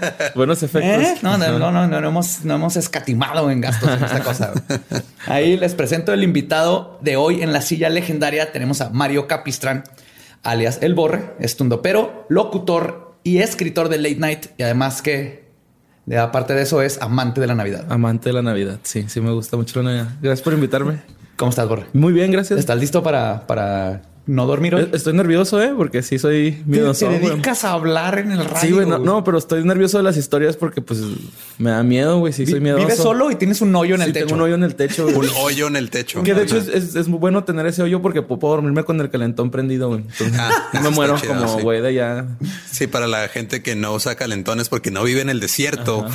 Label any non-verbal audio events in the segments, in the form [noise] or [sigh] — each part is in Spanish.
[laughs] Buenos efectos. ¿Eh? No, no, no, no, no, hemos, no hemos escatimado en gastos en esta cosa. Ahí les presento el invitado de hoy en la silla legendaria. Tenemos a Mario Capistrán, alias El Borre, pero locutor y escritor de Late Night. Y además que, aparte de eso, es amante de la Navidad. Amante de la Navidad, sí, sí me gusta mucho la Navidad. Gracias por invitarme. ¿Cómo estás, Borre? Muy bien, gracias. ¿Estás listo para, para no dormir hoy. Estoy nervioso, ¿eh? Porque sí soy miedoso. Te, dedicas a hablar en el radio. Sí, güey. No, pero estoy nervioso de las historias porque pues me da miedo, güey. Sí, soy miedoso. Vives solo y tienes un hoyo en el techo. Tengo un hoyo en el techo. [laughs] un hoyo en el techo. Que de hecho es, muy bueno tener ese hoyo porque puedo dormirme con el calentón prendido, güey. Entonces ah, no me muero como güey de allá. Sí, para la gente que no usa calentones porque no vive en el desierto.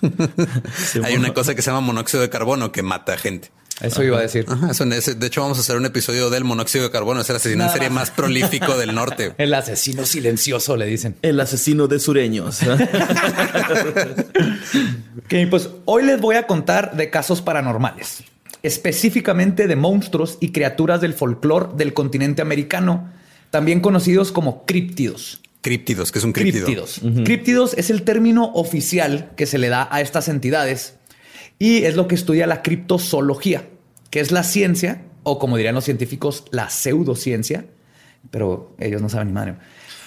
[laughs] Hay una cosa que se llama monóxido de carbono que mata a gente. Eso iba a decir. de hecho, vamos a hacer un episodio del monóxido de carbono. Es el asesino en serie más prolífico del norte. [laughs] El asesino silencioso, le dicen. El asesino de sureños. [laughs] ok, pues hoy les voy a contar de casos paranormales, específicamente de monstruos y criaturas del folclore del continente americano, también conocidos como críptidos. Críptidos, que es un críptido. Críptidos. Críptidos es el término oficial que se le da a estas entidades y es lo que estudia la criptozoología, que es la ciencia, o como dirían los científicos, la pseudociencia, pero ellos no saben ni madre,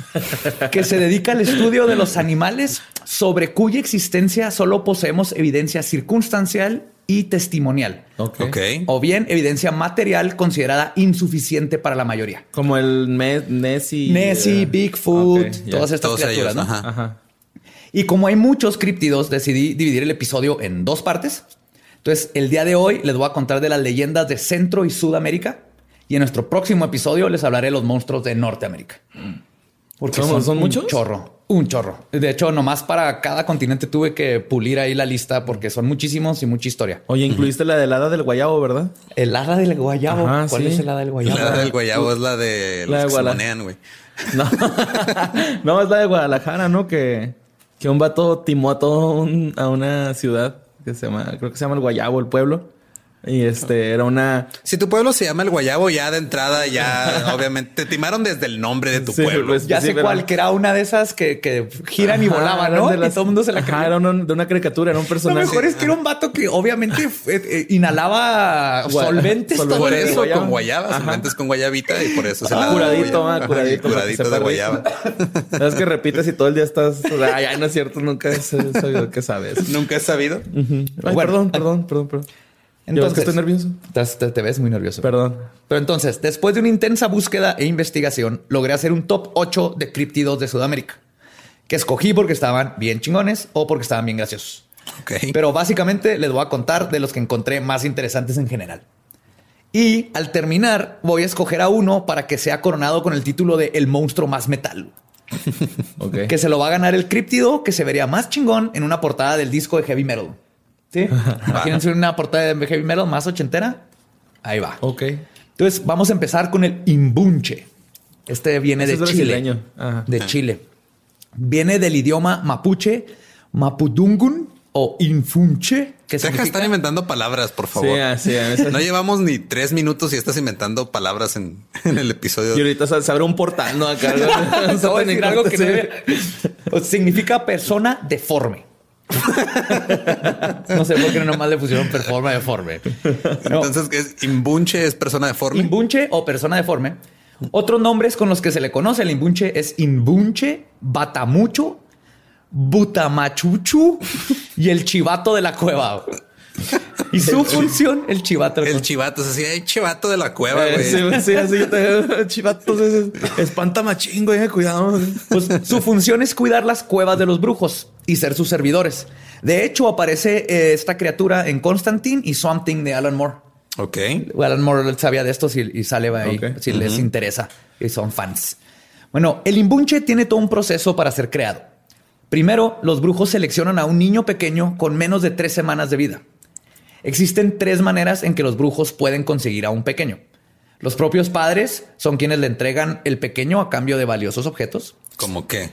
[laughs] que se dedica al estudio de los animales sobre cuya existencia solo poseemos evidencia circunstancial y testimonial. Okay. O bien evidencia material considerada insuficiente para la mayoría. Como el Nessie. Nessie, Bigfoot, todas estas criaturas. Ajá. Y como hay muchos críptidos, decidí dividir el episodio en dos partes. Entonces, el día de hoy les voy a contar de las leyendas de Centro y Sudamérica. Y en nuestro próximo episodio les hablaré de los monstruos de Norteamérica. Porque son, muchos? Un chorro, un chorro. De hecho, nomás para cada continente tuve que pulir ahí la lista porque son muchísimos y mucha historia. Oye, incluiste la del hada del guayabo, ¿verdad? El hada del guayabo. ¿Cuál es el hada del guayabo? La hada del guayabo es la de la los de güey. [laughs] No. [laughs] no, es la de Guadalajara, ¿no? Que que un vato timó a todo a una ciudad que se llama, creo que se llama el Guayabo, el pueblo. Y este era una. Si tu pueblo se llama el Guayabo, ya de entrada, ya [laughs] obviamente te timaron desde el nombre de tu pueblo. Pues, ya sé cuál, que era una de esas que, giran y volaban, ¿no? De todo el mundo se la Ajá, era de una caricatura, era un personaje. Lo mejor es que era un vato que obviamente eh, eh, inhalaba solventes. Por eso con guayaba, solventes con guayabita y por eso se la curadito, ah, curadito, curadito de guayaba. [laughs] Sabes que repites y todo el día estás. Ay, no es cierto, nunca he sabido que sabes. ¿Nunca he sabido? perdón, perdón, perdón, perdón. Entonces, que estoy nervioso. Te, te, ves muy nervioso. Perdón. Pero entonces, después de una intensa búsqueda e investigación, logré hacer un top 8 de criptidos de Sudamérica, que escogí porque estaban bien chingones o porque estaban bien graciosos. Okay. Pero básicamente les voy a contar de los que encontré más interesantes en general. Y al terminar, voy a escoger a uno para que sea coronado con el título de El monstruo más metal. [laughs] Okay. Que se lo va a ganar el críptido que se vería más chingón en una portada del disco de heavy metal. Sí. Imagínense una portada de heavy metal más ochentera. Ahí va. Ok. Entonces vamos a empezar con el imbunche. Este viene de es Chile. Ajá. De Chile. Viene del idioma mapuche, mapudungun o infunche, que Deja de significa estar inventando palabras, por favor. Sí, veces- No llevamos ni tres minutos y estás inventando palabras en, en el episodio. Y ahorita se abre un portal, ¿no? Acá. [laughs] Voy a decir algo que no o significa persona deforme. [laughs] no sé por qué nomás le pusieron persona deforme. Entonces, ¿qué es? Imbunche es persona deforme. Imbunche o persona deforme. Otros nombres con los que se le conoce el imbunche es imbunche, batamucho, butamachuchu y el chivato de la cueva. Y su función, el chivato. el chivato, es así, hay chivato de la cueva, Eh, güey. sí, sí, así [laughs] es- Espanta machín, güey. Cuidado. [laughs] Pues su función es cuidar las cuevas de los brujos y ser sus servidores. De hecho, aparece eh, esta criatura en Constantine y Swamp Thing de Alan Moore. Ok. Alan Moore sabía de esto y, y sale ahí si les interesa y son fans. Bueno, el imbunche tiene todo un proceso para ser creado. Primero, los brujos seleccionan a un niño pequeño con menos de tres semanas de vida. Existen tres maneras en que los brujos pueden conseguir a un pequeño. Los propios padres son quienes le entregan el pequeño a cambio de valiosos objetos. ¿Cómo qué?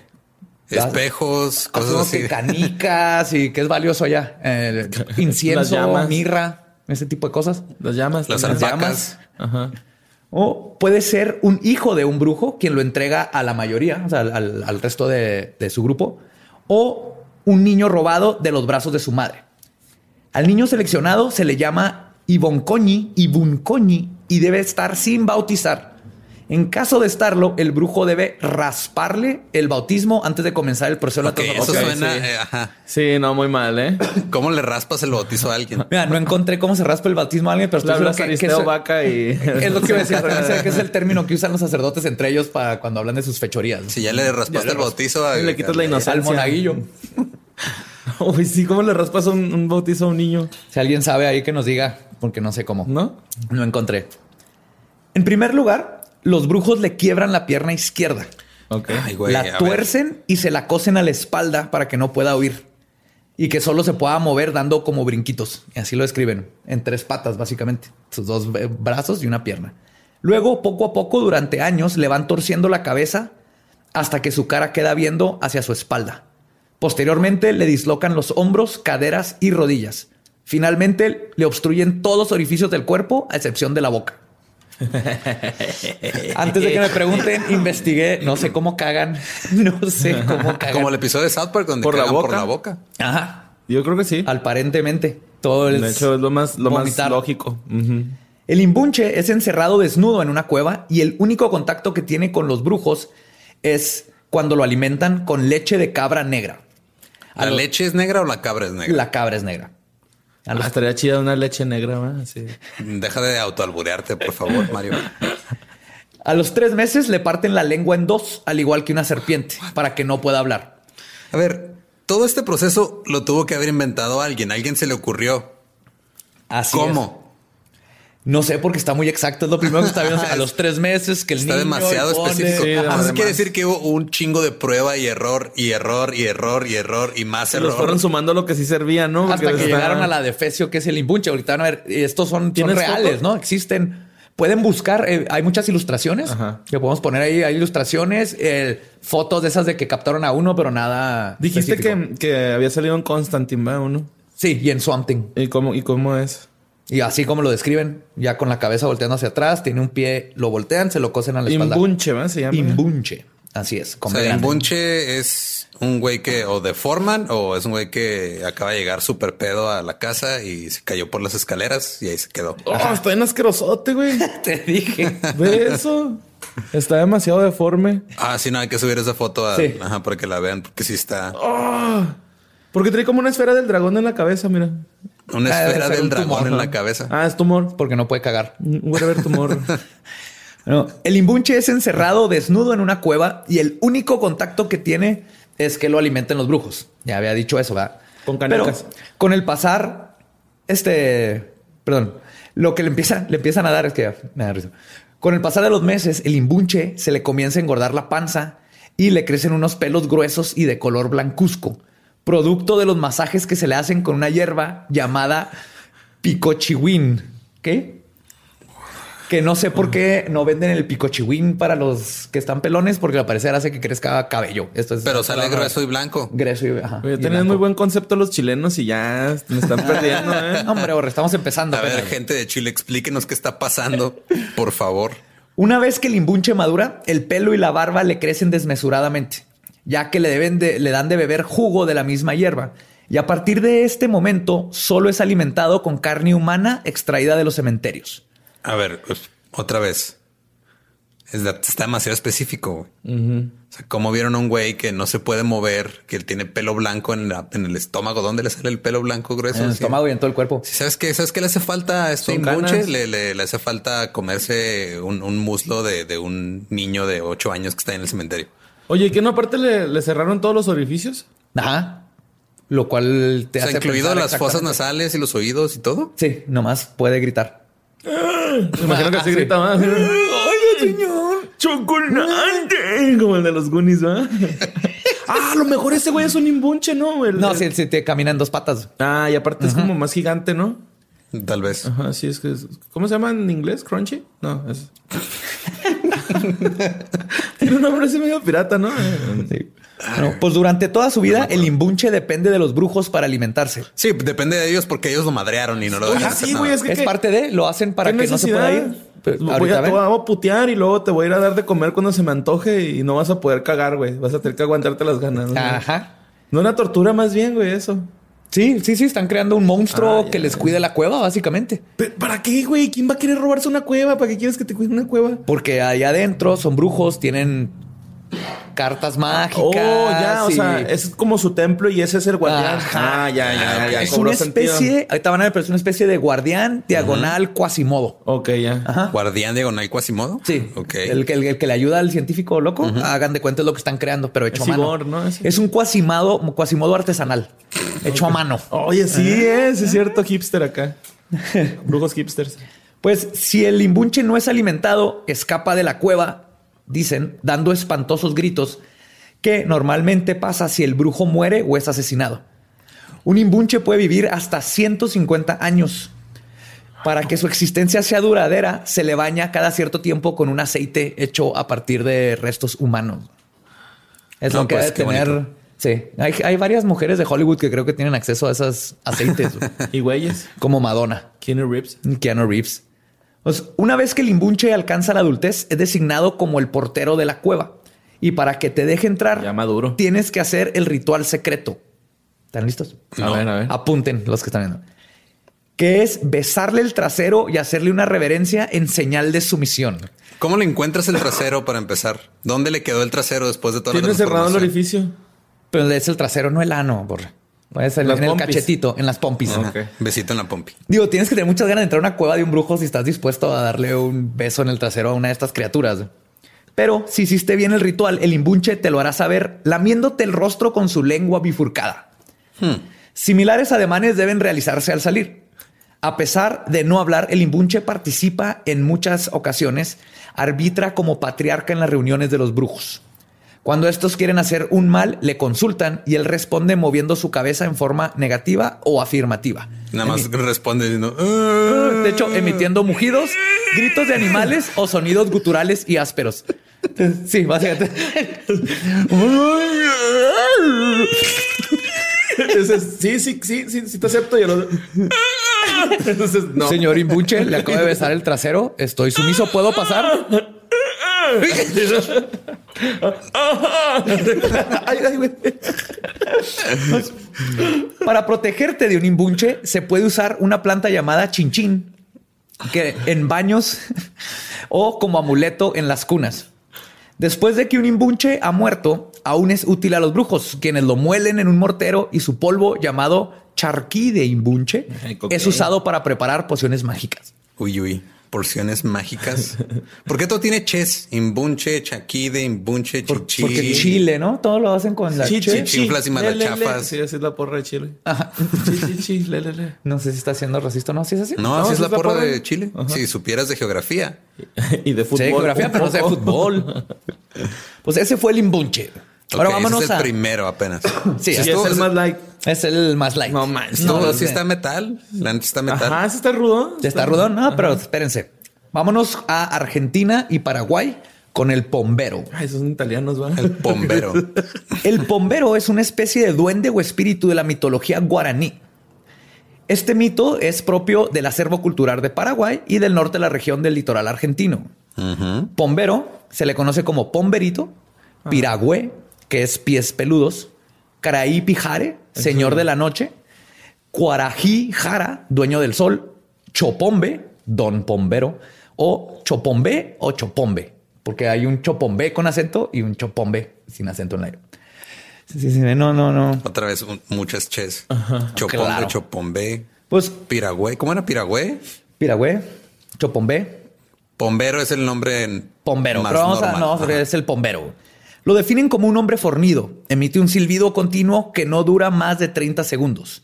Las- Espejos, cosas Asumo así. que canicas y qué es valioso allá. Eh, [laughs] incienso, Las llamas. mirra, ese tipo de cosas. Las llamas. Las también. alpacas. Ajá. O puede ser un hijo de un brujo quien lo entrega a la mayoría, o sea, al, al- al resto de, de su grupo, o un niño robado de los brazos de su madre. Al niño seleccionado se le llama Iboncoñi, Ibuncoñi, y debe estar sin bautizar. En caso de estarlo, el brujo debe rasparle el bautismo antes de comenzar el proceso Ok, de la eso suena. sí. eh, ajá. Sí, no, muy mal, ¿eh? [laughs] ¿Cómo le raspas el bautizo a alguien? Mira, no encontré cómo se raspa el bautismo a alguien, pero Le estoy que, que eso- Vaca y... [laughs] es lo que iba a decir. [laughs] también sé que es el término que usan los sacerdotes entre ellos para cuando hablan de sus fechorías. Si ya le raspaste le el bautizo a, Y le quitas la inocencia. Al monaguillo. Uy, sí, ¿cómo le raspas un, un bautizo a un niño? Si alguien sabe ahí que nos diga, porque no sé cómo. ¿No? No encontré. En primer lugar, los brujos le quiebran la pierna izquierda. Ay, güey, la ver. tuercen y se la cosen a la espalda para que no pueda huir y que solo se pueda mover dando como brinquitos. Y así lo escriben, en tres patas básicamente, sus dos eh, brazos y una pierna. Luego, poco a poco, durante años, le van torciendo la cabeza hasta que su cara queda viendo hacia su espalda. Posteriormente, le dislocan los hombros, caderas y rodillas. Finalmente, le obstruyen todos los orificios del cuerpo, a excepción de la boca. [laughs] Antes de que me pregunten, investigué, no sé cómo cagan, [laughs] no sé cómo cagan. Como el episodio de South Park donde ¿Por la cagan por boca? la boca. Ajá, Yo creo que sí. aparentemente. Todo es De hecho, es lo más, lo más vomitar. lógico. El imbunche es encerrado desnudo en una cueva y el único contacto que tiene con los brujos es cuando lo alimentan con leche de cabra negra. ¿La leche es negra o la cabra es negra? La cabra es negra. A los- estaría chida una leche negra, ¿verdad? Sí. Deja de autoalburearte, por favor, Mario. A los tres meses le parten la lengua en dos, al igual que una serpiente, para que no pueda hablar. A ver, todo este proceso lo tuvo que haber inventado alguien. A alguien se le ocurrió. Así ¿Cómo? No sé porque está muy exacto. Es lo primero que está viendo. A [laughs] los tres meses que el Está niño demasiado pone- específico. Sí, además. quiere decir que hubo un chingo de prueba y error y error y error y error y más Se los error. fueron sumando lo que sí servía, ¿no? Hasta Porque que está- llegaron a la defecio, que es el imbunche. Ahorita van a ver, estos son, son ¿Tienes reales, foto? ¿no? Existen. Pueden buscar, eh, hay muchas ilustraciones Ajá. que podemos poner ahí. Hay ilustraciones, eh, fotos de esas de que captaron a uno, pero nada. Dijiste que, que había salido en Constantine, ¿verdad? Uno. Sí, y en Swamp Thing. ¿Y cómo, ¿Y cómo es? Y así como lo describen, ya con la cabeza volteando hacia atrás, tiene un pie, lo voltean, se lo cosen a la espalda. Imbunche, ¿verdad? Se llama. Imbunche. Así es. O sea, imbunche es un güey que o deforman o es un güey que acaba de llegar súper pedo a la casa y se cayó por las escaleras y ahí se quedó. Oh, está en asquerosote, güey. [laughs] Te dije. Ve eso. Está demasiado deforme. Ah, sí, no, hay que subir esa foto a- Sí. ajá, para que la vean, porque sí está. Oh. Porque trae como una esfera del dragón en la cabeza, mira. Una Ah, esfera del un dragón tumor, en ¿no? la cabeza. Ah, es tumor. Porque no puede cagar. Whatever tumor. [laughs] No, el imbunche es encerrado desnudo en una cueva y el único contacto que tiene es que lo alimenten los brujos. Ya había dicho eso, ¿verdad? Con canecas. Pero con el pasar, este, perdón, lo que le empiezan, le empiezan a dar es que me da risa. Con el pasar de los meses, el imbunche se le comienza a engordar la panza y le crecen unos pelos gruesos y de color blancuzco, producto de los masajes que se le hacen con una hierba llamada picochihuín. ¿Qué? Que no sé por qué no venden el picochihuín para los que están pelones, porque al parecer hace que crezca cabello. Esto es Pero sale grueso y blanco. Grueso y, ajá, Oye, y tienen blanco. muy buen concepto los chilenos y ya me están perdiendo, ¿eh? [laughs] Hombre, Borre, estamos empezando. A ver, gente de Chile, explíquenos qué está pasando, por favor. Una vez que el imbunche madura, el pelo y la barba le crecen desmesuradamente, ya que le, deben de- le dan de beber jugo de la misma hierba. Y a partir de este momento, solo es alimentado con carne humana extraída de los cementerios. A ver, pues, otra vez. Es de- está demasiado específico. güey. O sea, ¿cómo vieron a un güey que no se puede mover, que él tiene pelo blanco en, la- en el estómago? ¿Dónde le sale el pelo blanco grueso? En el estómago y en todo el cuerpo. Sí, ¿Sabes qué? ¿Sabes qué le hace falta a ganas. Le, le- le hace falta comerse un, un muslo de, de un niño de ocho años que está en el cementerio. Oye, ¿y qué no aparte le, le cerraron todos los orificios? Ajá. Lo cual te O sea, hace incluido las fosas nasales y los oídos y todo. Sí, nomás puede gritar. Me imagino que Ah, así sí. grita más. ¡Ay, señor! ¡Chocolate! Como el de los Goonies, ¿verdad? [laughs] ah, a lo mejor ese güey es un imbunche, ¿no? El- No, el- si, si te camina en dos patas. Ah, y aparte es como más gigante, ¿no? Tal vez. Ajá, sí, es que es... ¿Cómo se llama en inglés? ¿Crunchy? No, es... [laughs] Tiene un nombre así medio pirata, ¿no? Sí. Pues durante toda su vida, el imbunche depende de los brujos para alimentarse. Sí, depende de ellos porque ellos lo madrearon y no lo Oye, dejan sí, güey, es que... Es ¿qué- parte de, lo hacen para ¿Qué que no se pueda ir. Pero Voy a, te ven. voy a putear y luego te voy a ir a dar de comer cuando se me antoje y no vas a poder cagar, güey. Vas a tener que aguantarte las ganas. ¿no? Ajá. No una tortura más bien, güey, eso. Sí, sí, sí, están creando un monstruo Ah, ya. que les cuide la cueva, básicamente. Pero, ¿Para qué, güey? ¿Quién va a querer robarse una cueva? ¿Para qué quieres que te cuiden una cueva? Porque ahí adentro son brujos, tienen cartas mágicas. Oh, ya, o sea, es como su templo y ese es el guardián. Ajá. Ah, ya, ya, ya. es una sentido. especie, ahorita van a ver, pero es una especie de guardián diagonal cuasimodo. Ok, ya. Ajá. Guardián diagonal Quasimodo. Sí, Ok. el, que, el, el que le ayuda al científico loco, hagan de cuenta es lo que están creando, pero hecho Es a mano. Igor, ¿no? Es un cuasimodo, cuasimodo artesanal, hecho a mano. Oye, sí, es, es cierto, hipster acá. Brujos hipsters. Pues si el imbunche no es alimentado, escapa de la cueva, dicen, dando espantosos gritos, que normalmente pasa si el brujo muere o es asesinado. Un imbunche puede vivir hasta 150 años. Para que su existencia sea duradera, se le baña cada cierto tiempo con un aceite hecho a partir de restos humanos. Es No, lo que pues, debe tener. bonito. Sí, hay, hay varias mujeres de Hollywood que creo que tienen acceso a esos aceites, [laughs] Y güeyes. como Madonna. Keanu Reeves. Keanu Reeves. Pues, una vez que el imbunche alcanza la adultez, es designado como el portero de la cueva. Y para que te deje entrar, Ya maduro. tienes que hacer el ritual secreto. ¿Están listos? A ver, a ver. Apunten los que están viendo. Que es besarle el trasero y hacerle una reverencia en señal de sumisión. ¿Cómo le encuentras el trasero para empezar? ¿Dónde le quedó el trasero después de toda la Tiene cerrado el orificio. Pero es el trasero, no el ano, borra. Es el- en el cachetito, en las pompis. Ah. Besito en la pompi. Digo, tienes que tener muchas ganas de entrar a una cueva de un brujo si estás dispuesto a darle un beso en el trasero a una de estas criaturas. Pero si hiciste bien el ritual, el imbunche te lo hará saber lamiéndote el rostro con su lengua bifurcada. Similares ademanes deben realizarse al salir. A pesar de no hablar, el imbunche participa en muchas ocasiones, arbitra como patriarca en las reuniones de los brujos. Cuando estos quieren hacer un mal, le consultan y él responde moviendo su cabeza en forma negativa o afirmativa. Nada más responde diciendo... "Ah". De hecho, emitiendo mugidos, gritos de animales o sonidos guturales y ásperos. Sí, básicamente. Entonces, sí, sí, sí, sí, sí te acepto. Y el otro- Entonces, no. Señor Imbuche, le acabo de besar el trasero. Estoy sumiso. ¿Puedo pasar? [laughs] Para protegerte de un imbunche, se puede usar una planta llamada chinchín, que en baños [laughs] o como amuleto en las cunas. Después de que un imbunche ha muerto, aún es útil a los brujos, quienes lo muelen en un mortero y su polvo llamado charquí de imbunche [laughs] es usado para preparar pociones mágicas. Uy, uy. Porciones mágicas. [laughs] ¿Por qué todo tiene ches? Imbunche, chaquide, imbunche, Por- chichi. porque Chile, ¿no? Todo lo hacen con la Chi, che. chi, Chiflas y malachafas. Sí, así es la porra de Chile. Chi, chi, chi, le, le, le. No sé si está siendo racista o no, si es así. No, No, así es la es la porra porra. de Chile. Ajá. Si supieras de geografía. [laughs] y de Sí, fútbol. geografía, un pero no sé de [laughs] fútbol. Pues ese fue el imbunche. Ahora ese vámonos es el a... primero apenas. [coughs] Sí, Sí, es el más light. Es el más light. No manches. No, No, sí sí. está metal. La neta está metal. Ajá, ese está rudo. Ya está rudón, ¿no? Pero espérense. Vámonos a Argentina y Paraguay con el pombero. Ay, esos son italianos, ¿va? El bombero. [laughs] El pombero es una especie de duende o espíritu de la mitología guaraní. Este mito es propio del acervo cultural de Paraguay y del norte de la región del litoral argentino. Ujú. Pombero se le conoce como pomberito, piragüe, que es pies peludos, caraí pijare, señor de la noche, cuarají jara, dueño del sol, chopombe, don pombero, o chopombe o chopombe, porque hay un chopombe con acento y un chopombe sin acento en la E. Sí, sí, sí, no, no, no. Otra vez un- muchas ches. Chopombe, Claro. chopombe. Pues Piragüe. ¿Cómo era Piragüe? piragüe, chopombe, Pombero es el nombre en Pombero. más Pero vamos a, normal. no, Ajá. es el pombero. Lo definen como un hombre fornido. Emite un silbido continuo que no dura más de 30 segundos.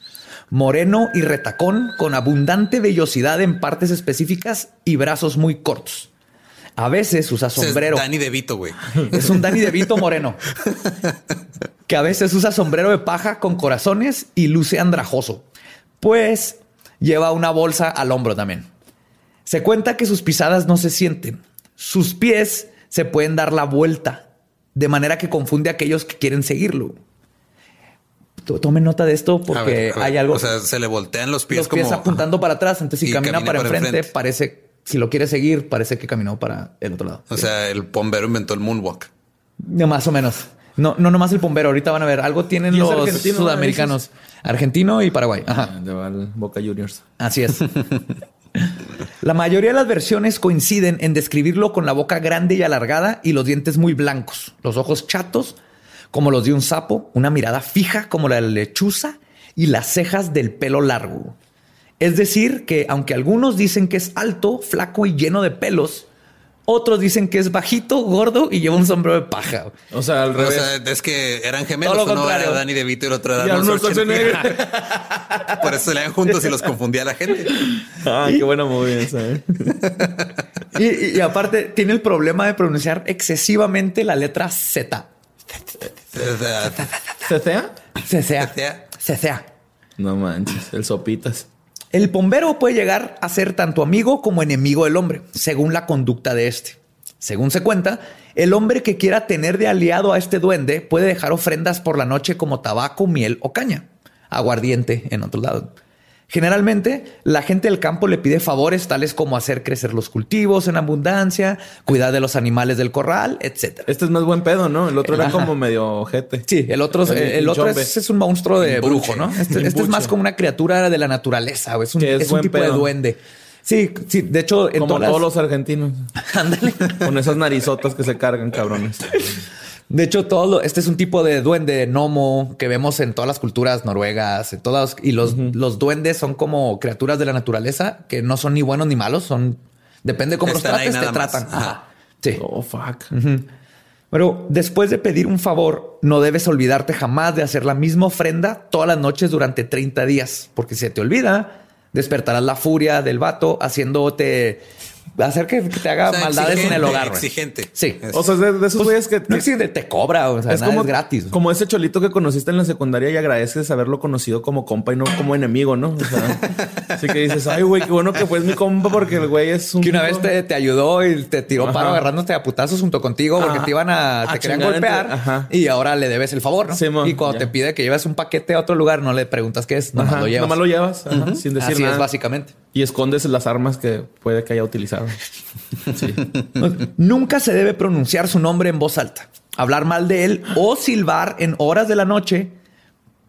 Moreno y retacón con abundante vellosidad en partes específicas y brazos muy cortos. A veces usa Ese es sombrero. Danny DeVito, güey. [laughs] Es un Danny DeVito moreno. que a veces usa sombrero de paja con corazones y luce andrajoso. Pues lleva una bolsa al hombro también. Se cuenta que sus pisadas no se sienten. Sus pies se pueden dar la vuelta, de manera que confunde a aquellos que quieren seguirlo. T- Tomen nota de esto A porque ver, a ver. hay algo. O sea, se le voltean los pies los pies como apuntando para atrás. Entonces, si camina camina para para enfrente, enfrente. parece, si lo quiere seguir, parece que caminó para el otro lado. O sea, el pombero inventó el moonwalk. No, más o menos. No, no nomás el bombero. Ahorita van a ver. Algo tienen los argentino, sudamericanos. Argentino y Paraguay. Ajá. Ah, De Val- Boca Juniors. Así es. [laughs] La mayoría de las versiones coinciden en describirlo con la boca grande y alargada y los dientes muy blancos, los ojos chatos como los de un sapo, una mirada fija como la de la lechuza y las cejas del pelo largo. Es decir, que aunque algunos dicen que es alto, flaco y lleno de pelos, otros dicen que es bajito, gordo y lleva un sombrero de paja. O sea, al O revés. sea, es que eran gemelos. Todo lo Uno contrario. era Danny DeVito y el otro era Arnold Schwarzenegger. [laughs] Por eso se leían juntos y los confundía la gente. ah, qué buena movida esa, ¿eh? [laughs] Y, y- y aparte tiene el problema de pronunciar excesivamente la letra Z. Cecea. Cecea. Cecea. No manches, el sopitas. El bombero puede llegar a ser tanto amigo como enemigo del hombre, según la conducta de este. Según se cuenta, el hombre que quiera tener de aliado a este duende puede dejar ofrendas por la noche como tabaco, miel o caña, aguardiente en otro lado. Generalmente, la gente del campo le pide favores tales como hacer crecer los cultivos en abundancia, cuidar de los animales del corral, etc. Este es más buen pedo, ¿no? El otro era como medio ojete. Sí, el otro, El el, otro es, es un monstruo de brujo, ¿no? Este, este es más como una criatura de la naturaleza, o es un, es es un tipo de duende. Sí, sí, de hecho, en Como todas todos los argentinos. [laughs] Ándale. Con esas narizotas que se cargan, cabrones. [laughs] De hecho, todo lo- este es un tipo de duende gnomo que vemos en todas las culturas noruegas, en todas, y los, los duendes son como criaturas de la naturaleza que no son ni buenos ni malos, son depende cómo Están los trates, te más. tratan. Ajá. Ajá. Sí. Oh, fuck. Pero después de pedir un favor, no debes olvidarte jamás de hacer la misma ofrenda todas las noches durante 30 días, porque si se te olvida, despertarás la furia del vato haciéndote hacer que, que te haga O sea, maldades en el exigente, hogar. güey. Exigente. Sí. O sea, de, de esos güeyes que... No existe, te cobra, o sea, es nada como es gratis. Como ese cholito que conociste en la secundaria y agradeces haberlo conocido como compa y no como enemigo, ¿no? O sea, [laughs] así que dices, ay, güey, qué bueno que fue mi compa porque el güey es un. que una vez te, te ayudó y te tiró Ajá. paro agarrándote a putazos junto contigo porque Ajá. te iban a, A te querían golpear ajá. y ahora le debes el favor, ¿no? Sí, y cuando ya. te pide que lleves un paquete a otro lugar, no le preguntas qué es, nomás Ajá, lo llevas. Nomás lo llevas, ajá, sin decir Así nada. es, básicamente. Y escondes las armas que puede que haya utilizado. [laughs] Nunca se debe pronunciar su nombre en voz alta, hablar mal de él o silbar en horas de la noche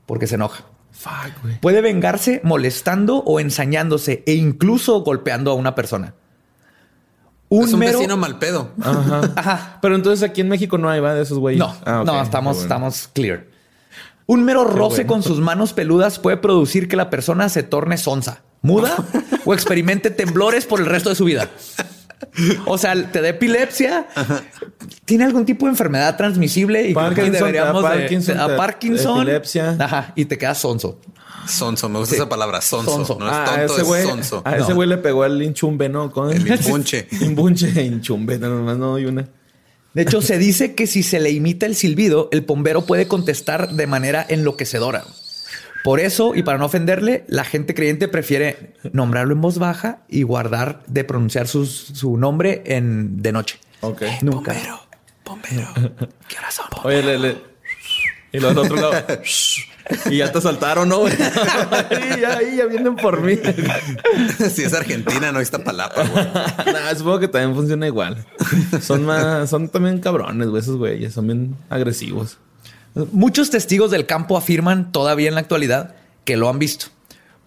porque se enoja. Fuck, güey. Puede vengarse molestando o ensañándose e incluso golpeando a una persona. Un es un mero- vecino mal pedo. Ajá. [laughs] Ajá. Pero entonces aquí en México no hay, ¿va? De esos güeyes. No, Ah, no, estamos, bueno. estamos clear. Un mero roce bueno. con sus manos peludas puede producir que la persona se torne sonsa, muda o experimente temblores por el resto de su vida. O sea, te da epilepsia, tiene algún tipo de enfermedad transmisible y creo que Parkinson, deberíamos a Parkinson, de- a Parkinson, epilepsia. ajá, y te quedas sonso. Sonso, me gusta Sí. esa palabra, sonso. Sonso. No es Ah, a tonto, ese es güey, sonso. a ese No. güey le pegó el [laughs] inchumbe, ¿no? Con El inpunche. Inpunche, inchumbe, nada más no hay una. De hecho, se dice que si se le imita el silbido, el bombero puede contestar de manera enloquecedora. Por eso, y para no ofenderle, la gente creyente prefiere nombrarlo en voz baja y guardar de pronunciar sus- su nombre en de noche. Ok. Nunca. Bombero. [laughs] ¿Qué horas son? Oye, le, le- Y los del otro lado. [laughs] y ya te saltaron, ¿no? [laughs] güey? Ahí, ya, ahí ya vienen por mí. si es Argentina, no está palapa, güey. nah, supongo que también funciona igual. Son más, son también cabrones, güey, esos güeyes. Son bien agresivos. Muchos testigos del campo afirman todavía en la actualidad que lo han visto.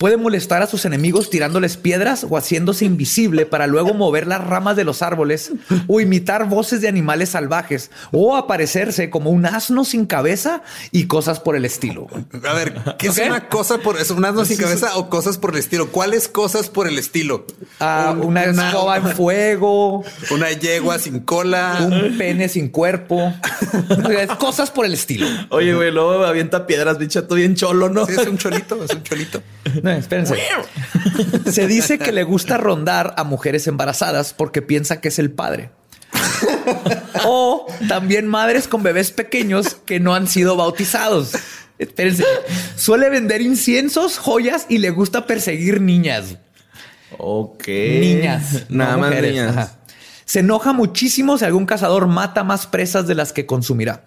Puede molestar a sus enemigos tirándoles piedras o haciéndose invisible para luego mover las ramas de los árboles o imitar voces de animales salvajes o aparecerse como un asno sin cabeza y cosas por el estilo. A ver, ¿qué es una cosa por es un asno sin cabeza o cosas por el estilo? ¿Cuáles cosas por el estilo? Ah, Un- una escoba en fuego, Una yegua sin cola. un pene sin cuerpo, cosas por el estilo. Oye, güey, luego avienta piedras, bichato bien cholo, ¿no? Sí, es un cholito, es un cholito. No, [laughs] espérense. [laughs] Se dice que le gusta rondar a mujeres embarazadas porque piensa que es el padre. o también madres con bebés pequeños que no han sido bautizados. Espérense. Suele vender inciensos, joyas y le gusta perseguir niñas. Ok. Niñas. Nada no más mujeres. niñas. Ajá. Se enoja muchísimo si algún cazador mata más presas de las que consumirá.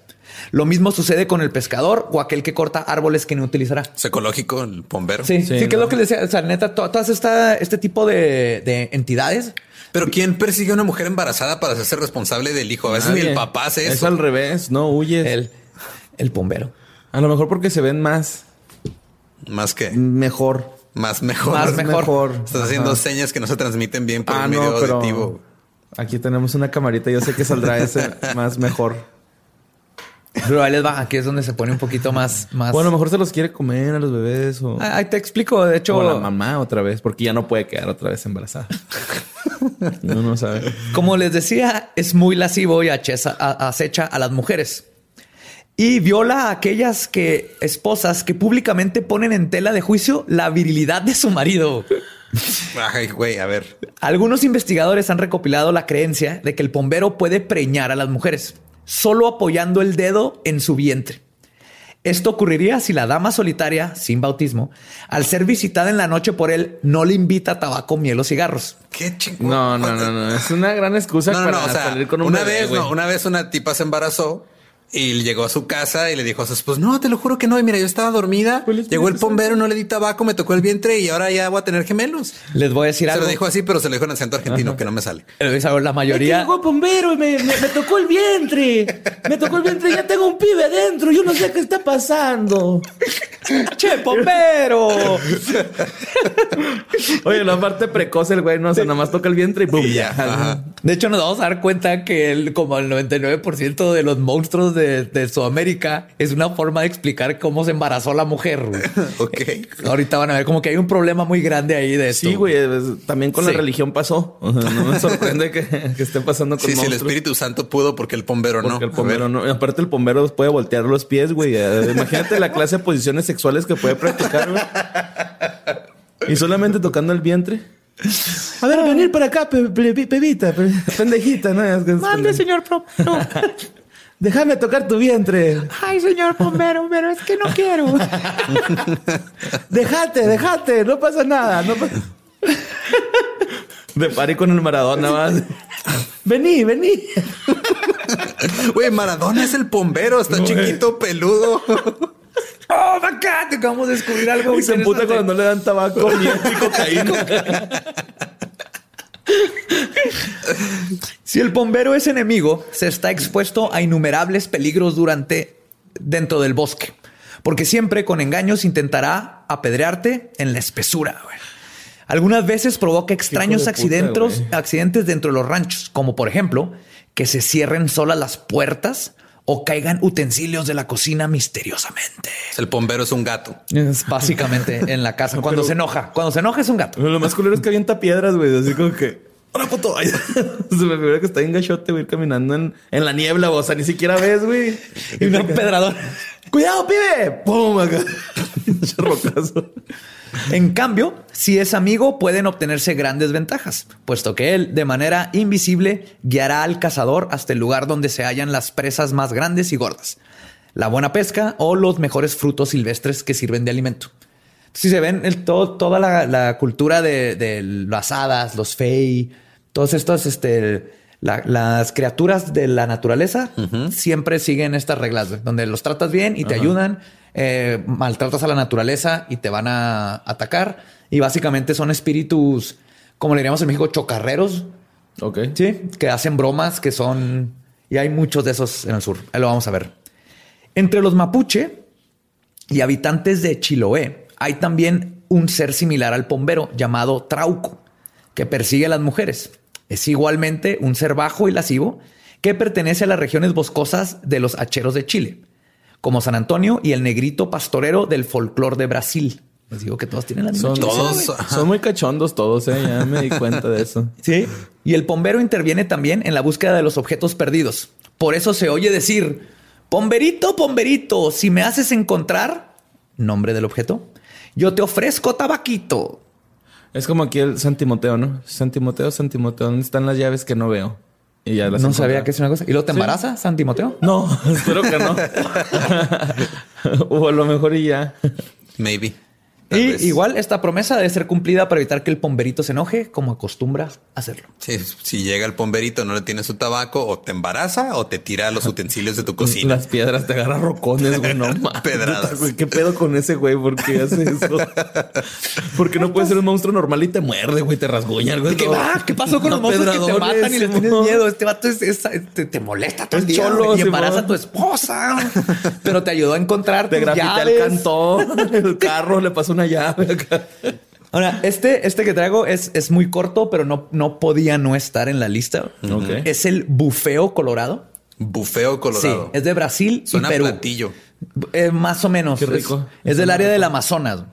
Lo mismo sucede con el pescador o aquel que corta árboles que no utilizará. Es ecológico, el bombero. Sí, sí, Sí, que es ¿no? lo que decía. O sea, neta, to- todas esta, este tipo de, de entidades. Pero ¿quién persigue a una mujer embarazada para hacerse responsable del hijo? A veces ni el papá hace Es eso. al revés, no huyes. El, el bombero. A lo mejor porque se ven más Más que mejor. más mejor. Más mejor. Estás haciendo señas que no se transmiten bien por Ah, el medio no, pero auditivo. aquí tenemos una camarita. Yo sé que saldrá ese [laughs] más mejor. Pero ahí les va. Aquí es donde se pone un poquito más. más... Bueno, a lo mejor se los quiere comer a los bebés o, Ah, ahí te explico. De hecho, o la mamá otra vez, porque ya no puede quedar otra vez embarazada. [laughs] no, no sabe. como les decía, es muy lascivo y acecha a las mujeres. Y viola a aquellas que esposas que públicamente ponen en tela de juicio la virilidad de su marido. Ay, güey, a ver. Algunos investigadores han recopilado la creencia de que el bombero puede preñar a las mujeres, solo apoyando el dedo en su vientre. Esto ocurriría si la dama solitaria, sin bautismo, al ser visitada en la noche por él, no le invita tabaco, miel o cigarros. Qué chingón. No, no, no, no. Es una gran excusa No, no, para no, o sea, salir con un una bebé, vez, no, una vez una tipa se embarazó y llegó a su casa y le dijo a su esposo, no, te lo juro que no. Y mira, yo estaba dormida, llegó el bombero, no le di tabaco, me tocó el vientre y ahora ya voy a tener gemelos. Les voy a decir Se algo. lo dijo así, pero se lo dijo en acento argentino que no me sale. Decir, La mayoría. bombero y me, tocó el vientre. Me tocó el vientre y ya tengo un pibe adentro. Yo no sé qué está pasando. ¡Che, bombero! Oye, la parte precoz el güey, no, o sea, nada más toca el vientre y boom, ya. Ajá. De hecho, nos vamos a dar cuenta que el, como el 99% de los monstruos de, de Sudamérica es una forma de explicar cómo se embarazó la mujer. güey. Ok. Ahorita van a ver como que hay un problema muy grande ahí de esto. Sí, güey, también con Sí. la religión pasó. O sea, no me sorprende que, que esté pasando con Sí, si el monstruos. Espíritu Santo pudo, porque el bombero no. Porque el ver. no. Y Aparte, el pombero puede voltear los pies, güey. Eh, Imagínate la clase de posiciones sexuales que puede practicar, güey. Y solamente tocando el vientre. A ver, venir para acá, pe- pe- pebita, pe- pendejita, ¿no? Es que es pendejo. Déjame tocar tu vientre. Ay, señor bombero, pero es que no quiero. [laughs] Déjate, déjate, no pasa nada. No pasa... De pari con el Maradona, más. Vení, vení. Güey, Maradona es el bombero, está chiquito, peludo. ¡Oh, acá! Te acabamos de descubrir algo. Y se emputa cuando no le dan tabaco ni ni cocaína. Si el bombero es enemigo, se está expuesto a innumerables peligros durante dentro del bosque, porque siempre con engaños intentará apedrearte en la espesura. güey. Algunas veces provoca extraños de accidentes dentro de los ranchos, como por ejemplo que se cierren solas las puertas o caigan utensilios de la cocina misteriosamente. El bombero es un gato. Es básicamente en la casa [laughs] cuando Pero- se enoja. Cuando se enoja es un gato. Lo más culero es que avienta piedras, güey. Así como que. ¡Hola, puto! Ay, [laughs] Se me figura que está en gachote, güey, caminando en, en la niebla, o sea, ni siquiera ves, güey. Y un pedrador. [laughs] ¡Cuidado, pibe! ¡Pum! Acá. Rocazo. En cambio, si es amigo, pueden obtenerse grandes ventajas, puesto que él, de manera invisible, guiará al cazador hasta el lugar donde se hallan las presas más grandes y gordas, la buena pesca o los mejores frutos silvestres que sirven de alimento. Si se ven el, todo, toda la, la cultura de, de las hadas, los fey, todos estos, este, la- las criaturas de la naturaleza siempre siguen estas reglas, donde los tratas bien y te ayudan, eh, maltratas a la naturaleza y te van a atacar. Y básicamente son espíritus, como le diríamos en México, chocarreros, Ok. Sí, que hacen bromas que son. Y hay muchos de esos en el sur. Ahí lo vamos a ver. Entre los mapuche y habitantes de Chiloé hay también un ser similar al pombero llamado Trauco, que persigue a las mujeres. Es igualmente un ser bajo y lascivo que pertenece a las regiones boscosas de los hacheros de Chile, como San Antonio y el negrito pastorero del folclor de Brasil. Les digo que todos tienen la misma Son Todos-. Son muy cachondos todos, eh. Ya me di cuenta de eso. [laughs] Sí. Y el pombero interviene también en la búsqueda de los objetos perdidos. Por eso se oye decir, pomberito, pomberito, si me haces encontrar, nombre del objeto, yo te ofrezco tabaquito. Es como aquí el San Timoteo, ¿no? San Timoteo, San Timoteo, ¿dónde están las llaves que no veo? Y ya las no encontré. sabía que es una cosa. ¿Y luego te embaraza, San Timoteo? No, [laughs] espero que no. [laughs] o a lo mejor y ya. Maybe. Y vez. igual esta promesa debe ser cumplida para evitar que el pomberito se enoje, como acostumbra hacerlo. Sí, si llega el pomberito, no le tiene su tabaco, o te embaraza o te tira los utensilios de tu cocina. Las piedras te agarran rocones, güey. No. [laughs] Pedradas. ¿Qué pedo con ese güey? ¿Por qué hace eso? [laughs] Porque no puede ser un monstruo normal y te muerde, güey. Te rasguña, güey. ¿Qué, va? ¿Qué pasó con los No, monstruos que te matan y les tienes miedo? Este vato es- es- te, te molesta todo el día cholo, y embaraza a tu esposa. [laughs] Pero te ayudó a encontrar Te grafité llaves. cantón, el carro, le pasó una llave [laughs] acá. Ahora, este, este que traigo es, es muy corto, pero no, no podía no estar en la lista. Es el bufeo colorado. Bufeo colorado. Sí, es de Brasil Suena y Perú. platillo. Eh, más o menos. Qué rico. Es, es del área del Amazonas.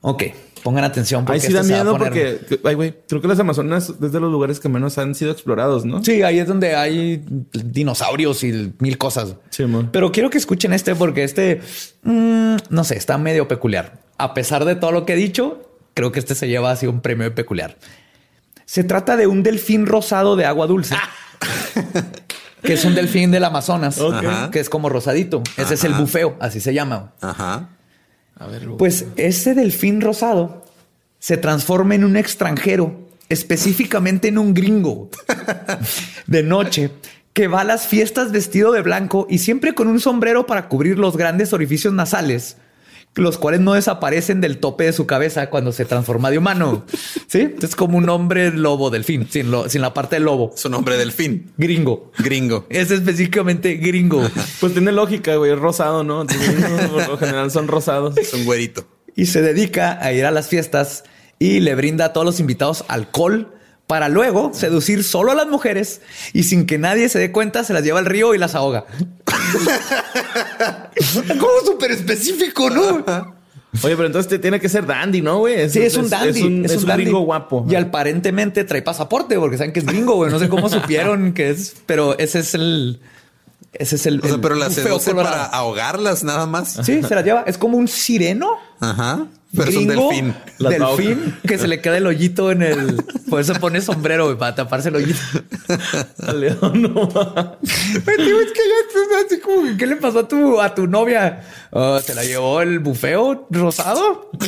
Ok, pongan atención. Porque Ahí sí da esto se va a miedo poner- porque, ay, güey, creo que las Amazonas es de los lugares que menos han sido explorados, ¿no? Sí, ahí es donde hay dinosaurios y mil cosas. Sí. Pero quiero que escuchen este porque este, mm, no sé, está medio peculiar. A pesar de todo lo que he dicho, creo que este se lleva así un premio peculiar. Se trata de un delfín rosado de agua dulce. [laughs] que es un delfín del Amazonas, que es como rosadito. Ese es el bufeo, así se llama. Ajá. A ver, Pues ese delfín rosado se transforma en un extranjero, específicamente en un gringo [laughs] de noche que va a las fiestas vestido de blanco y siempre con un sombrero para cubrir los grandes orificios nasales, los cuales no desaparecen del tope de su cabeza cuando se transforma de humano. [laughs] Sí, es como un hombre lobo delfín, sin, lo- sin la parte del lobo. Su nombre delfín. Gringo. Gringo. Es específicamente gringo. Pues tiene lógica, güey, es rosado, ¿no? Entonces, [laughs] no, por lo general son rosados. Es un güerito. y se dedica a ir a las fiestas y le brinda a todos los invitados alcohol para luego seducir solo a las mujeres y sin que nadie se dé cuenta se las lleva al río y las ahoga. [laughs] Como súper específico, ¿no? Oye, pero entonces te tiene que ser dandy, ¿no, güey? Sí, es un dandy. Es un, es un dandy. gringo guapo. Y aparentemente trae pasaporte porque saben que es gringo, güey. No sé cómo supieron que es, pero ese es el... Ese es el... O sea, el pero la bufeo seduce para ahogarlas nada más. Sí, se la lleva. Es como un sireno Ajá. Pero es un gringo, delfín. Las delfín que se le queda el hoyito en el. Por eso pone sombrero güey, para taparse el hoyito. [laughs] León, no tío, es que ya es así como ¿qué le pasó a tu, a tu novia? Ah, ¿Te la llevó el bufeo rosado? [laughs]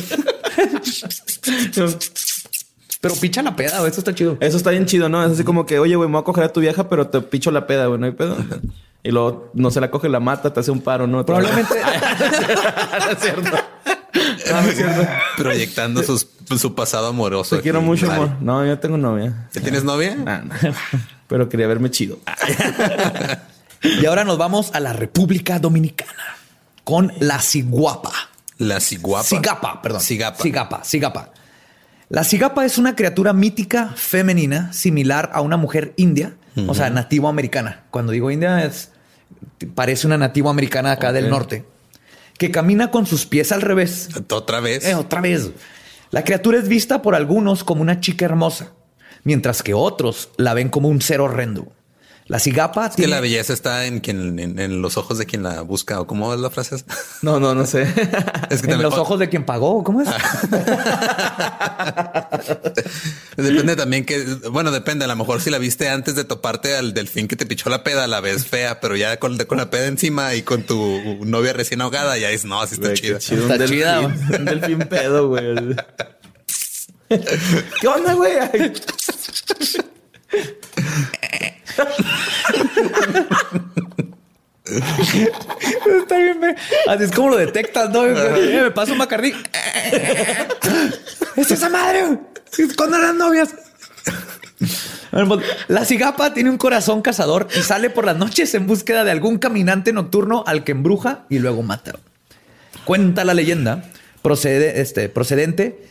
Pero picha la peda, güey, eso está chido. Eso está bien chido, ¿no? Es así como que, oye, güey, me voy a coger a tu vieja, pero te picho la peda, güey, no hay pedo. Y luego no se la coge, la mata, te hace un paro, ¿no? Probablemente. [laughs] No es cierto. No, no es cierto. Proyectando sus- su pasado amoroso. Te quiero mucho, Vale. amor. No, yo tengo novia. ¿Ya tienes novia? Ah, no. Pero quería verme chido. y ahora nos vamos a la República Dominicana con la ciguapa. La ciguapa. Cigapa, perdón. Cigapa. Cigapa, cigapa. La cigapa es una criatura mítica femenina similar a una mujer india, o sea, nativo americana. Cuando digo india es parece una nativo americana acá del norte, que camina con sus pies al revés. Otra vez. Eh, otra vez. La criatura es vista por algunos como una chica hermosa, mientras que otros la ven como un ser horrendo. La cigapa que tiene... la belleza está en quien, en, en los ojos de quien la busca. ¿O cómo es la frase? [laughs] No, no, no sé. [laughs] Es que en también- los ojos de quien pagó, ¿cómo es? [laughs] Depende también que, bueno, depende. A lo mejor si la viste antes de toparte al delfín que te pichó la peda, la ves fea, pero ya con, con la peda encima y con tu novia recién ahogada, ya es no, así está chida. chido. Está un chida, delfín, un delfín pedo, güey. ¿Qué onda, güey? Está bien. Así es como lo detectas, ¿no? Eh, me paso un macardí. ¡Es esa madre! ¿Cuándo eran novias? La cigapa tiene un corazón cazador y sale por las noches en búsqueda de algún caminante nocturno al que embruja y luego mata. Cuenta la leyenda procede, este, procedente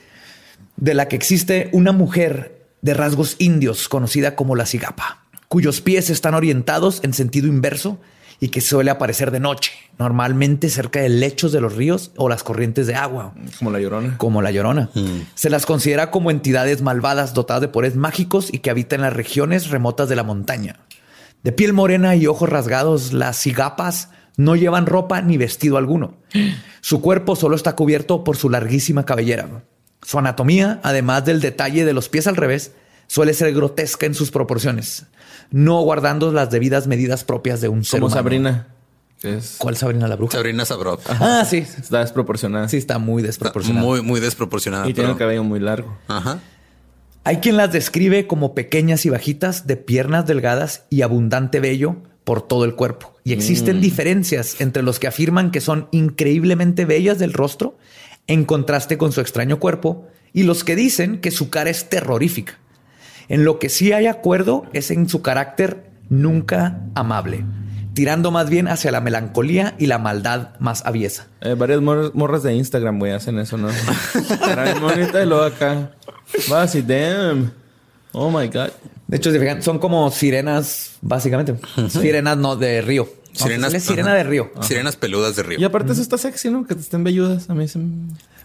de la que existe una mujer de rasgos indios conocida como la cigapa, cuyos pies están orientados en sentido inverso y que suele aparecer de noche, normalmente cerca de lechos de los ríos o las corrientes de agua, Como la llorona. como la llorona. Se las considera como entidades malvadas dotadas de poderes mágicos y que habitan en las regiones remotas de la montaña. De piel morena y ojos rasgados, las cigapas no llevan ropa ni vestido alguno. Su cuerpo solo está cubierto por su larguísima cabellera. Su anatomía, además del detalle de los pies al revés, suele ser grotesca en sus proporciones, no guardando las debidas medidas propias de un ser Como humano. Sabrina. Es, ¿Cuál Sabrina la bruja? Sabrina Sabrok. Ah, sí. está desproporcionada. Sí, está muy Está desproporcionada. Muy, muy desproporcionada. Y tiene el cabello muy largo. Ajá. Hay quien las describe como pequeñas y bajitas, de piernas delgadas y abundante vello por todo el cuerpo. Y existen diferencias entre los que afirman que son increíblemente bellas del rostro en contraste con su extraño cuerpo y los que dicen que su cara es terrorífica. En lo que sí hay acuerdo es en su carácter nunca amable, tirando más bien hacia la melancolía y la maldad más aviesa. Eh, varias mor- morras de Instagram, güey, hacen eso, ¿no? [laughs] Bonita y luego acá. Va así, damn. Oh my God. De hecho, si fijan, son como sirenas, básicamente. Sirenas no de río. Sirenas- sirena de río. Sirenas peludas de río. Y aparte eso está sexy, ¿no? Que te estén velludas. A mí se...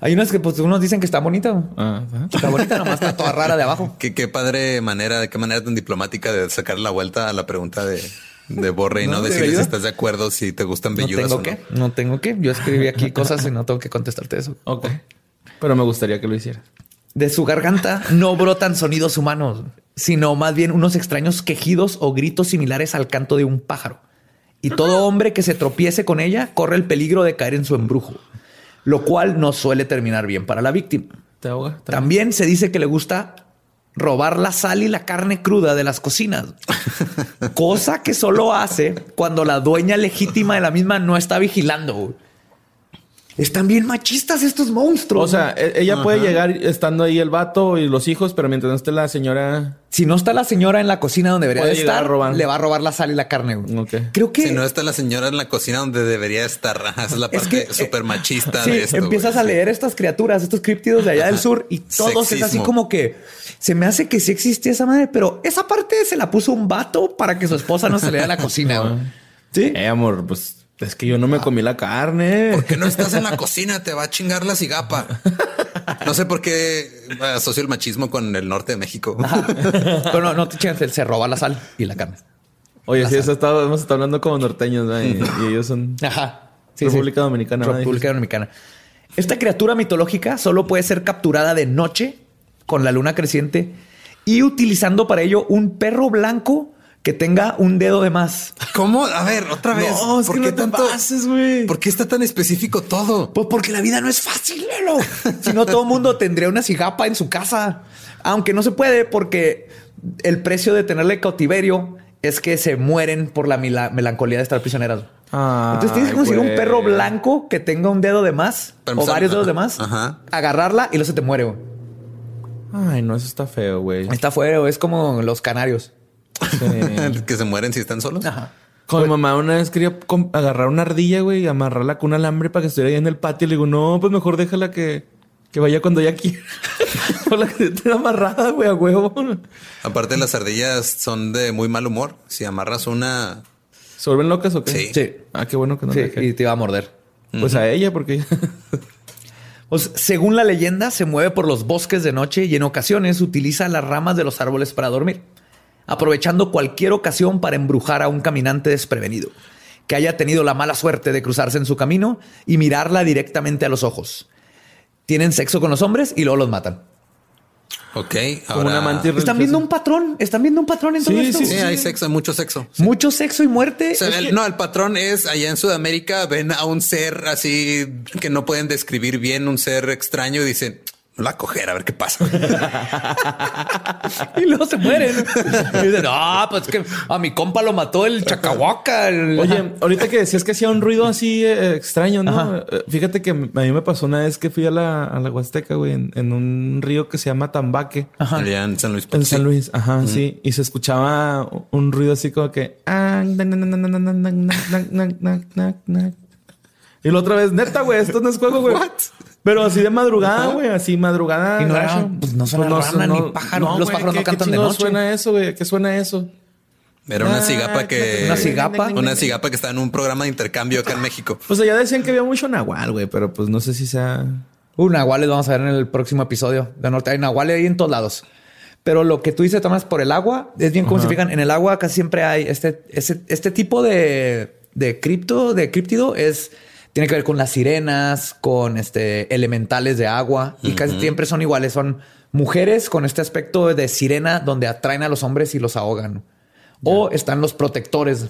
Hay unas que pues unos dicen que está bonita. Ah. Está bonita, nomás está toda rara de abajo. Qué, qué padre manera, de qué manera tan diplomática de sacar la vuelta a la pregunta de, de Borre y no, No, ¿de decirle si estás de acuerdo si te gustan No velludas tengo o que, no. no tengo que. Yo escribí aquí [laughs] cosas y no tengo que contestarte eso. Ok. Pero me gustaría que lo hiciera. De su garganta no brotan sonidos humanos, sino más bien unos extraños quejidos o gritos similares al canto de un pájaro. Y todo hombre que se tropiece con ella corre el peligro de caer en su embrujo, lo cual no suele terminar bien para la víctima. ¿Te ahoga? ¿Te También se dice que le gusta robar la sal y la carne cruda de las cocinas, [laughs] cosa que solo hace cuando la dueña legítima de la misma no está vigilando. Están bien machistas estos monstruos. O sea, e- ella puede llegar estando ahí el vato y los hijos, pero mientras no esté la señora... si no está la señora en la cocina donde debería de estar, le va a robar la sal y la carne. güey. Ok. Creo que Si no está la señora en la cocina donde debería estar. [laughs] Es la Es parte que, súper machista Sí, de esto. empiezas güey. a leer estas criaturas, estos críptidos de allá del sur y todos es así como que se me hace que sí existía esa madre, pero esa parte se la puso un vato para que su esposa no se le dé a la cocina. [laughs] Sí. Eh, amor, pues es que yo no me comí la carne. ¿Por qué no estás en la cocina? Te va a chingar la cigapa. No sé por qué asocio el machismo con el norte de México. [laughs] Pero no, no te chingas, él se roba la sal y la carne. Oye, sí, eso estado, hemos estado hablando como norteños, ¿no? y, y ellos son Ajá. República Dominicana. ¿no? República Dominicana. Esta criatura mitológica solo puede ser capturada de noche con la luna creciente y utilizando para ello un perro blanco que tenga un dedo de más. ¿Cómo? A ver, otra vez. No, es ¿Por que qué no te tanto? pases, güey. ¿Por qué está tan específico todo? Pues porque la vida no es fácil, Lelo. Si no, todo el mundo tendría una cigapa en su casa. Aunque no se puede porque el precio de tenerle cautiverio es que se mueren por la melancolía de estar prisioneras. Ay, Entonces tienes que conseguir un perro blanco que tenga un dedo de más o varios dedos de más, ajá. agarrarla y luego se te muere. güey. Ay, no, eso está feo, güey. Está fuera, es como los canarios. Sí. [laughs] que se mueren si están solos. Ajá. Con mi mamá una vez quería agarrar una ardilla, güey, y amarrarla con un alambre para que estuviera ahí en el patio. Le digo, no, pues mejor déjala que, Que vaya cuando ya quiera. [laughs] Por la que esté amarrada, güey, a huevo. Aparte, las ardillas son de muy mal humor. Si amarras una, ¿Se vuelven locas o qué? Sí. Sí. Ah, qué bueno que no Sí, la y te iba a morder. Pues a ella, porque [laughs] Pues, según la leyenda, se mueve por los bosques de noche y en ocasiones utiliza las ramas de los árboles para dormir, aprovechando cualquier ocasión para embrujar a un caminante desprevenido, que haya tenido la mala suerte de cruzarse en su camino y mirarla directamente a los ojos. Tienen sexo con los hombres y luego los matan. ok, ahora... Están viendo un patrón, están viendo un patrón en todo Sí, esto. sí, Sí, hay sexo, hay mucho sexo. Mucho sexo y muerte. O sea, Es el- que- No, el patrón es allá en Sudamérica ven a un ser así que no pueden describir bien, un ser extraño y dicen, la coger a ver qué pasa. y luego se mueren. Y dicen, ah, pues que a mi compa lo mató el chacahuaca. Oye, ahorita que decías que hacía un ruido así extraño, ¿no? Fíjate que a mí me pasó una vez que fui a la, a la Huasteca, güey, en, en, un río que se llama Tambaque. Ajá. Allá en San Luis. Potosí. En San Luis, ajá, sí. Y se escuchaba un ruido así como que... Y la otra vez, neta, güey, esto no es juego, güey. Pero así de madrugada, güey, así madrugada. Y no era- gacho. pues no suena rana ni pájaro. Los pájaros no ¿qué- qué cantan de noche. suena eso, güey? ¿Qué suena eso? Era una cigapa que... Una cigapa. Una cigapa que estaba en un programa de intercambio acá en México. Pues allá decían que había mucho nahual, güey, pero pues no sé si sea. Uh, nahuales vamos a ver en el próximo episodio. De norte hay nahuales ahí en todos lados. Pero lo que tú dices, Tomás, por el agua, es bien como se fijan. En el agua casi siempre hay este, este, este tipo de, de cripto, de críptido es tiene que ver con las sirenas, con este elementales de agua y casi siempre son iguales. Son mujeres con este aspecto de sirena donde atraen a los hombres y los ahogan. O están los protectores,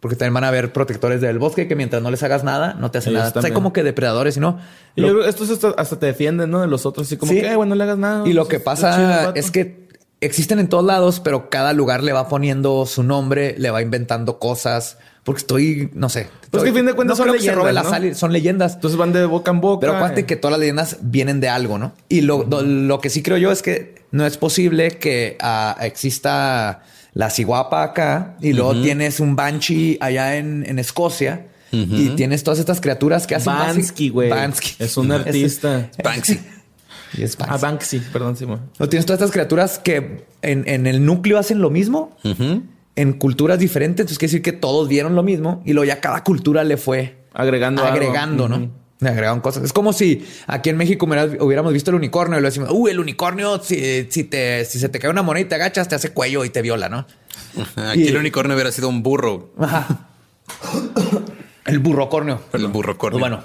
porque también van a haber protectores del bosque que mientras no les hagas nada, no te hacen Ellos nada. Entonces, hay también. como que depredadores y no. Y Lo- que estos hasta, hasta te defienden, ¿no? De los otros, así como Sí. que, "Ay, bueno, no le hagas nada. Y lo que chido el pasa vato". es que existen en todos lados, pero cada lugar le va poniendo su nombre, le va inventando cosas. Porque estoy, no sé. Pues que a fin de cuentas no son se robe leyendas, la ¿no? sal- son leyendas. Entonces van de boca en boca. Pero acuérdate eh. que todas las leyendas vienen de algo, ¿no? Y lo, lo- lo que sí creo yo es que no es posible que ah, exista la ciguapa acá y luego tienes un banshee allá en, en Escocia y tienes todas estas criaturas que hacen Bansky, güey. Bansky. Es un [laughs] artista. [laughs] Banksy. Y es Ah, Bansky. Banksy, perdón, Simón. No tienes todas estas criaturas que en, en el núcleo hacen lo mismo en culturas diferentes. Entonces quiere decir que todos vieron lo mismo y luego ya cada cultura le fue Agregando algo. agregando, ¿no? Le agregaron cosas. Es como si aquí en México hubiera- hubiéramos visto el unicornio y lo decimos, uh, el unicornio, si, si, te, si se te cae una moneda y te agachas, te hace cuello y te viola, ¿no? [laughs] Aquí Y- el unicornio hubiera sido un burro. Ajá. el burrocornio. El burro Pues bueno,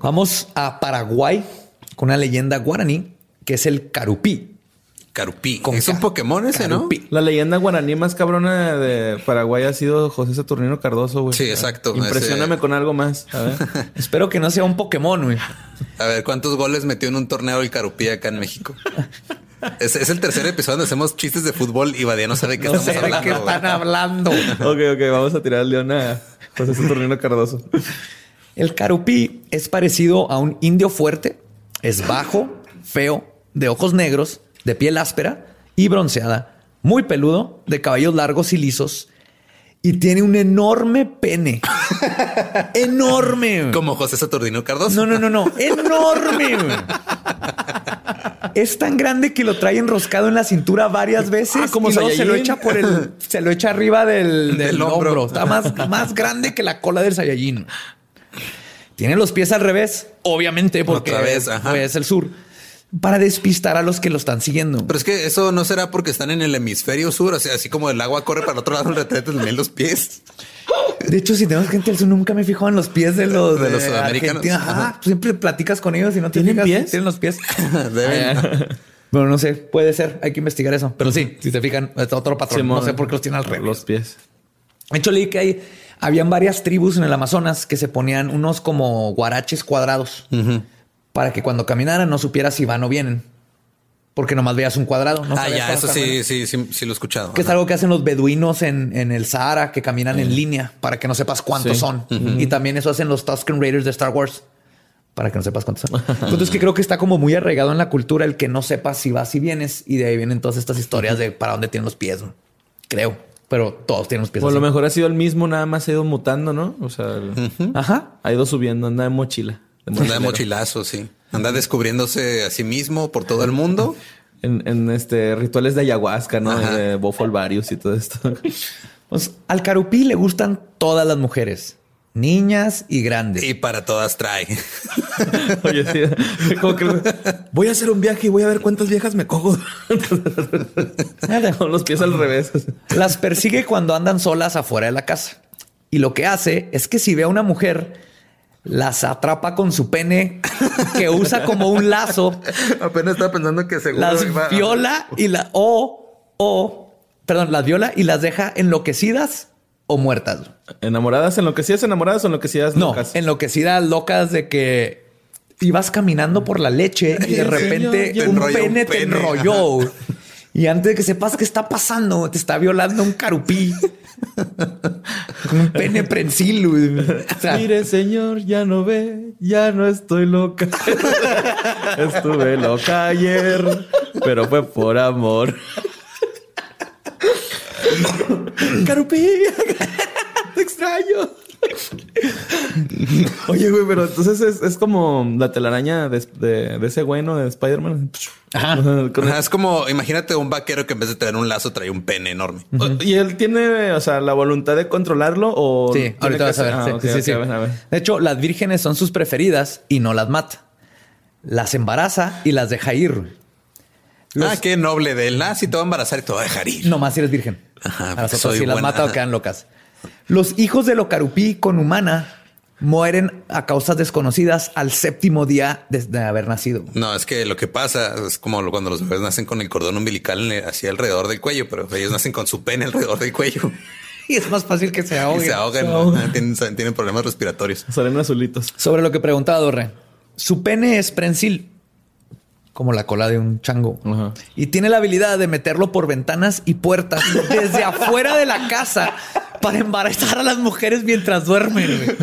vamos a Paraguay con una leyenda guaraní que es el carupí. Carupí. Con es un. Pokémon ese, ¿no? La leyenda guaraní más cabrona de Paraguay ha sido José Saturnino Cardoso, güey. Sí, exacto. Impresióname Ese- con algo más. A ver. [laughs] Espero que no sea un Pokémon, güey. A ver, ¿cuántos goles metió en un torneo el Carupí acá en México? Es, es el tercer episodio donde hacemos chistes de fútbol y Badía no sabe qué No estamos sé de hablando. qué güey. están hablando. ok, ok, vamos a tirar el león a José Saturnino Cardoso. El carupí es parecido a un indio fuerte, es bajo, feo, de ojos negros, de piel áspera y bronceada, muy peludo, de cabellos largos y lisos y tiene un enorme pene. [laughs] enorme. Como José Saturnino Cardoso. No, no, no, no. Enorme. Es tan grande que lo trae enroscado en la cintura varias veces Ah, como y luego se lo echa por el, se lo echa arriba del, del Del hombro. hombro. Está más, más grande que la cola del Saiyajin. Tiene los pies al revés, obviamente, porque Otra vez, ajá. pues, es el sur, para despistar a los que lo están siguiendo. Pero es que eso no será porque están en el hemisferio sur, o sea, así como el agua corre para el otro lado del retrete, también los pies. De hecho, si tenemos gente del sur, nunca me fijo en los pies de los, De los sudamericanos. Ajá. Ajá. Siempre platicas con ellos y no te ¿Tienen fijas pies? Tienen los pies. [laughs] Deben. Bueno, no sé, puede ser, hay que investigar eso. Pero sí, si se fijan, es otro patrón. No sé por qué los tiene al revés. Los pies. De hecho, leí que hay, habían varias tribus en el Amazonas que se ponían unos como guaraches cuadrados para que cuando caminaran no supieras si van o vienen. Porque nomás veías un cuadrado. No ah, ya, eso sí, sí, sí, sí lo he escuchado. Que es algo que hacen los beduinos en, en el Sahara, que caminan en línea para que no sepas cuántos Sí. son. Y también eso hacen los Tusken Raiders de Star Wars para que no sepas cuántos son. [laughs] Entonces, que creo que está como muy arraigado en la cultura el que no sepas si vas y vienes. Y de ahí vienen todas estas historias de para dónde tienen los pies. ¿no? Creo, pero todos tienen los pies. O a lo mejor ha sido el mismo, nada más ha ido mutando, ¿no? O sea, el- Ajá. ha ido subiendo, anda de mochila. Anda mochilazo, sí. Anda descubriéndose a sí mismo por todo el mundo. En, en, este rituales de ayahuasca, ¿no? Ajá. De Bofol-Varius y todo esto. Pues, al carupí le gustan todas las mujeres, niñas y grandes. Y para todas trae. [laughs] Oye, sí. Como que voy a hacer un viaje y voy a ver cuántas viejas me cojo. Con los pies al revés. Las persigue cuando andan solas afuera de la casa. Y lo que hace es que si ve a una mujer, las atrapa con su pene que usa como un lazo, Apenas estaba pensando que seguro las iba- viola y la o o perdón, las viola y las deja enloquecidas o muertas. Enamoradas, enloquecidas, enamoradas o enloquecidas No, locas. enloquecidas locas de que ibas caminando por la leche y de repente un un pene te enrolló. [laughs] Y antes de que sepas qué está pasando, te está violando un carupí. [laughs] Un pene prensil. güey. O sea, Mire, señor, ya no ve, ya no estoy loca. [laughs] Estuve loca ayer, pero fue por amor. [laughs] Carupí, te extraño. [laughs] Oye, güey, pero entonces es, es como la telaraña de, de- de ese güey, ¿no? De Spider-Man. Ajá. Con- Ajá, es como, imagínate un vaquero que en vez de tener un lazo trae un pene enorme. ¿Y él tiene, o sea, la voluntad de controlarlo o...? Sí, ahorita vas a ver. Sí, sí, sí, a. De hecho, las vírgenes son sus preferidas y no las mata. Las embaraza y las deja ir. Los- Ah, qué noble de él. Ah, sí, te va a embarazar y te va a dejar ir. No más si eres virgen. Ajá, a las otras soy si las mata o quedan locas. Los hijos de Locarupí con humana mueren a causas desconocidas al séptimo día de, de haber nacido. No, es que lo que pasa es como cuando los bebés nacen con el cordón umbilical así alrededor del cuello, pero ellos nacen con su pene alrededor del cuello [laughs] Y es más fácil que se y ahoguen. se ahogan. Ajá, Tienen, tienen problemas respiratorios. Salen azulitos. Sobre lo que preguntaba Dorre. Su pene es prensil, como la cola de un chango. Ajá. Y tiene la habilidad de meterlo por ventanas y puertas desde [laughs] afuera de la casa para embarazar a las mujeres mientras duermen. güey.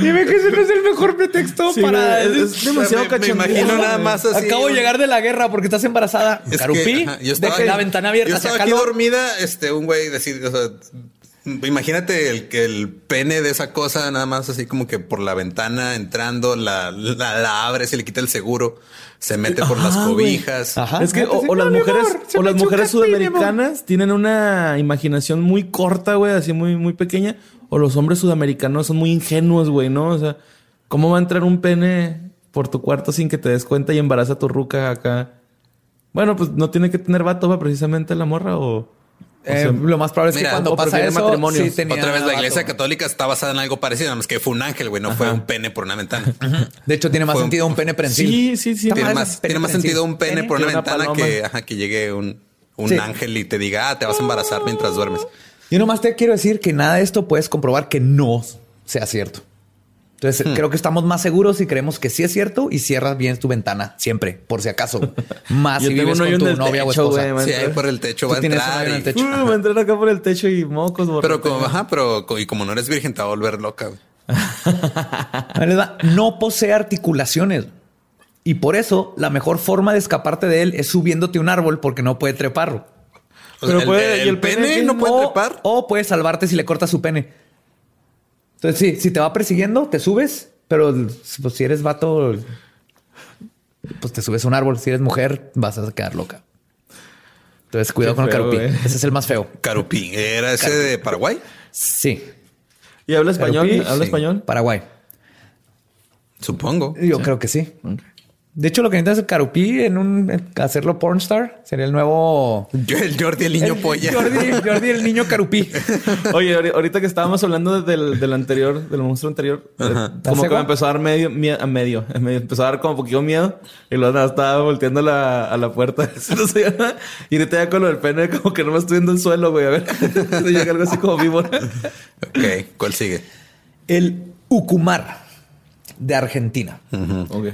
Dime que ese no es el mejor pretexto Sí, para... es, es demasiado Me- me imagino nada más así. Acabo de llegar de la guerra porque estás embarazada. Es que, Carupí, ajá, yo estaba deja la ventana abierta. Yo estaba aquí calor. dormida, este, un güey decir, o sea, imagínate el que el pene de esa cosa nada más así como que por la ventana entrando, la, la, la abre, se le quita el seguro, se mete por las Ajá, cobijas. Ajá. Es que o, o las mujeres o las mujeres sudamericanas tienen una imaginación muy corta, güey, así muy muy pequeña, o los hombres sudamericanos son muy ingenuos, güey, ¿no? O sea, ¿cómo va a entrar un pene por tu cuarto sin que te des cuenta y embaraza a tu ruca acá? Bueno, pues no tiene que tener vato, va precisamente la morra o Eh, sea, lo más probable es que cuando pasa eso, matrimonios. sí tenía Otra vez la vato. iglesia católica está basada en algo parecido, nada más que fue un ángel, güey, no fue un pene por una ventana. [laughs] De hecho, tiene más Fue sentido un pene prensil. Sí, sí, sí. Tiene más, tiene más sentido un pene por una ventana paloma. que, ajá, que llegue un, un Sí. ángel y te diga, ah, te vas a embarazar mientras duermes. Yo nomás te quiero decir que nada de esto puedes comprobar que no sea cierto. Entonces, Hmm. creo que estamos más seguros y creemos que sí es cierto y cierras bien tu ventana siempre, por si acaso. [laughs] Más Yo si vives con tu novia o techo, esposa. güey, Sí, ahí por el techo va a entrar. un hoyo en y- el techo. Uh, va a entrar acá por el techo y mocos, Pero como, ajá, pero y como no eres virgen, te va a volver loca. [laughs] No posee articulaciones. Y por eso la mejor forma de escaparte de él es subiéndote a un árbol porque no puede treparlo. O Pero puede- el, ¿y el el pene pene no puede o, trepar. o puedes salvarte si le cortas su pene. Entonces, sí, si te va persiguiendo, te subes, pero pues, si eres vato, pues te subes a un árbol. Si eres mujer, vas a quedar loca. Entonces, cuidado Qué con el feo, carupí. güey. Ese es el más feo. Carupí. ¿Era ese de Paraguay? Sí. ¿Y habla español? ¿Habla sí. español? Paraguay. Supongo. Yo creo que sí. De hecho, lo que necesitas es el carupí en un en hacerlo pornstar. Sería el nuevo Yo, el Jordi, el niño El polla. Jordi, Jordi, el niño carupí. [laughs] Oye, ahori- ahorita que estábamos hablando del, del anterior, del monstruo anterior, eh, ¿Estás como que me empezó a dar medio, mie- a medio, medio, empezó a dar como poquito miedo y luego nada, estaba volteando la- a la puerta. [laughs] Y ahorita ya con lo del pene, como que no me estoy viendo el suelo, güey. A ver, [laughs] llega algo así como vivo. Ok, ¿cuál sigue? El Ucumar de Argentina. Ok.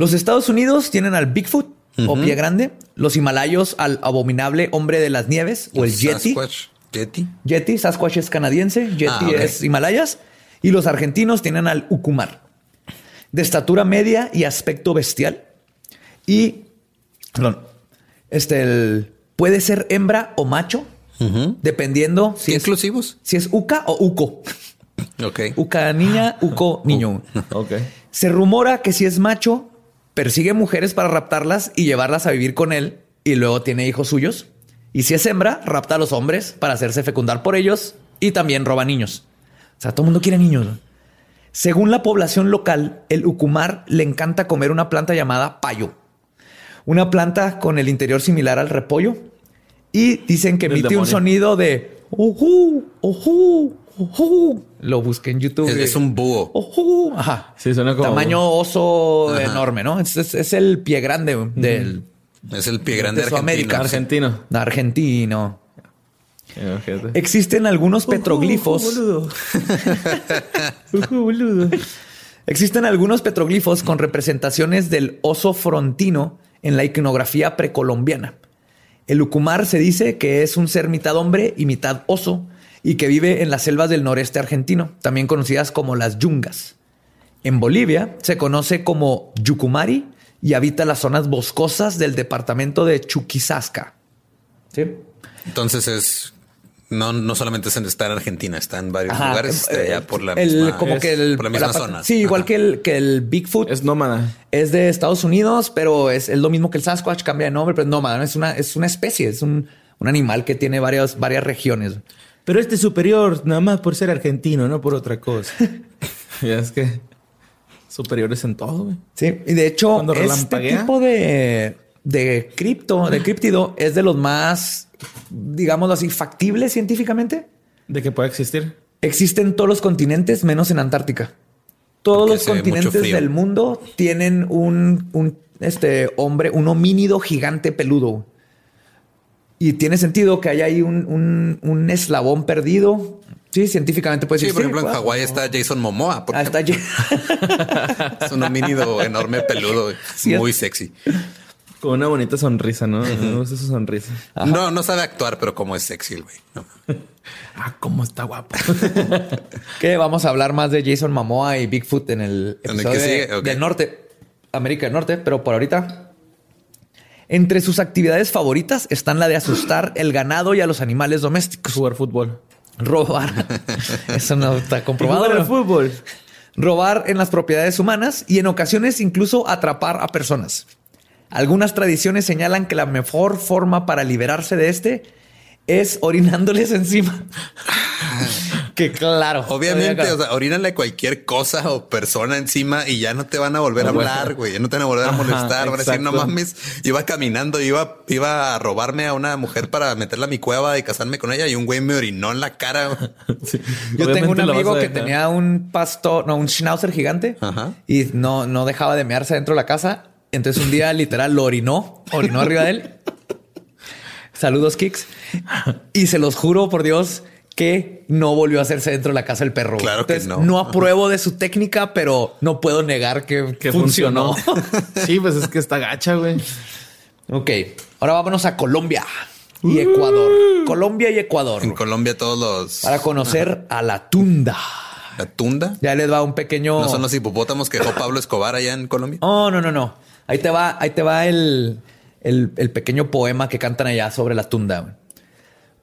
Los Estados Unidos tienen al Bigfoot o pie grande, los himalayos al abominable hombre de las nieves o el Yeti. Sasquatch. Yeti. Yeti, Sasquatch es canadiense, Yeti Ah, es Himalayas y los argentinos tienen al Ucumar. De estatura media y aspecto bestial. Y, perdón, este, el- puede ser hembra o macho, dependiendo si ¿Qué es, inclusivos? si es Uca o Uco. Ok. Uca niña, uco [laughs] niño. Ok. Se rumora que si es macho, persigue mujeres para raptarlas y llevarlas a vivir con él y luego tiene hijos suyos. Y si es hembra, rapta a los hombres para hacerse fecundar por ellos y también roba niños. O sea, todo el mundo quiere niños. ¿no? Según la población local, el ucumar le encanta comer una planta llamada payo. Una planta con el interior similar al repollo. Y dicen que emite un sonido de ojú, ojú. Lo busqué en YouTube. Es, es un búho. Ojú. Ajá. Sí, suena como- Tamaño oso Ajá. enorme, ¿no? Es, es- es el pie grande del Es el pie grande de argentino. Sudamérica. Argentino. argentino. Imagínate. Existen algunos petroglifos. [laughs] Existen algunos petroglifos con representaciones del oso frontino en la iconografía precolombiana. El ucumar se dice que es un ser mitad hombre y mitad oso y que vive en las selvas del noreste argentino, también conocidas como las yungas. En Bolivia se conoce como yucumari y habita las zonas boscosas del departamento de Chuquisaca. ¿Sí? Entonces es no, no solamente es en- está en Argentina, está en varios Ajá, lugares eh, allá por la el- misma, como que el, por la misma parte- zona. Sí, igual que el, que el Bigfoot Es nómada. es de Estados Unidos, pero es, es lo mismo que el Sasquatch, cambia de nombre, pero es nómada, es una, es una especie, es un, un animal que tiene varias, varias regiones. Pero este es superior nada más por ser argentino, no por otra cosa. [laughs] ya es que superiores en todo, güey. Sí, y de hecho, Cuando este tipo de, de cripto, de críptido, es de los más, digámoslo así, factibles científicamente. De que pueda existir. Existen en todos los continentes, menos en Antártica. Todos Porque los continentes del mundo tienen un, un, este hombre, un homínido gigante peludo. Y tiene sentido que haya ahí un, un- un eslabón perdido. Sí, científicamente puede Sí, decir. por ejemplo, en. Hawái está Jason Momoa. Por Ah, está. Es un homínido enorme, peludo, Sí, es- muy sexy. Con una bonita sonrisa, ¿no? Gusta su sonrisa. No, no sabe actuar, pero como es sexy el güey. No. [laughs] Ah, cómo está guapo. [laughs] que vamos a hablar más de Jason Momoa y Bigfoot en el ¿En el de- del norte, América del Norte, pero por ahorita. Entre sus actividades favoritas están la de asustar el ganado y a los animales domésticos. Jugar fútbol. Robar. [laughs] Eso no está comprobado. Jugar al fútbol. robar en las propiedades humanas y en ocasiones incluso atrapar a personas. Algunas tradiciones señalan que la mejor forma para liberarse de este es orinándoles encima. que claro. Obviamente, o sea, orínale cualquier cosa o persona encima y ya no te van a volver a hablar, güey. Ya no te van a volver a Ajá, molestar. Van a decir, no mames, iba caminando, iba, iba a robarme a una mujer para meterla a mi cueva y casarme con ella y un güey me orinó en la cara. [laughs] Sí. Yo Obviamente tengo un amigo que tenía un pastor, no, un schnauzer gigante Ajá. y no, no dejaba de mearse dentro de la casa. Entonces un día literal lo orinó, orinó arriba de él. Saludos, Kicks. Y se los juro por Dios que no volvió a hacerse dentro de la casa el perro. Claro que no. No apruebo de su técnica, pero no puedo negar que, Que funcionó. funcionó. sí, pues es que está gacha, güey. ok, ahora vámonos a Colombia y Ecuador. Colombia y Ecuador. En Colombia todos los... Para conocer a la tunda. La tunda. Ya les va un pequeño. ¿No son los hipopótamos que dejó Pablo Escobar allá en Colombia? Oh, no, no, no. Ahí te va, ahí te va el, el, el pequeño poema que cantan allá sobre la tunda.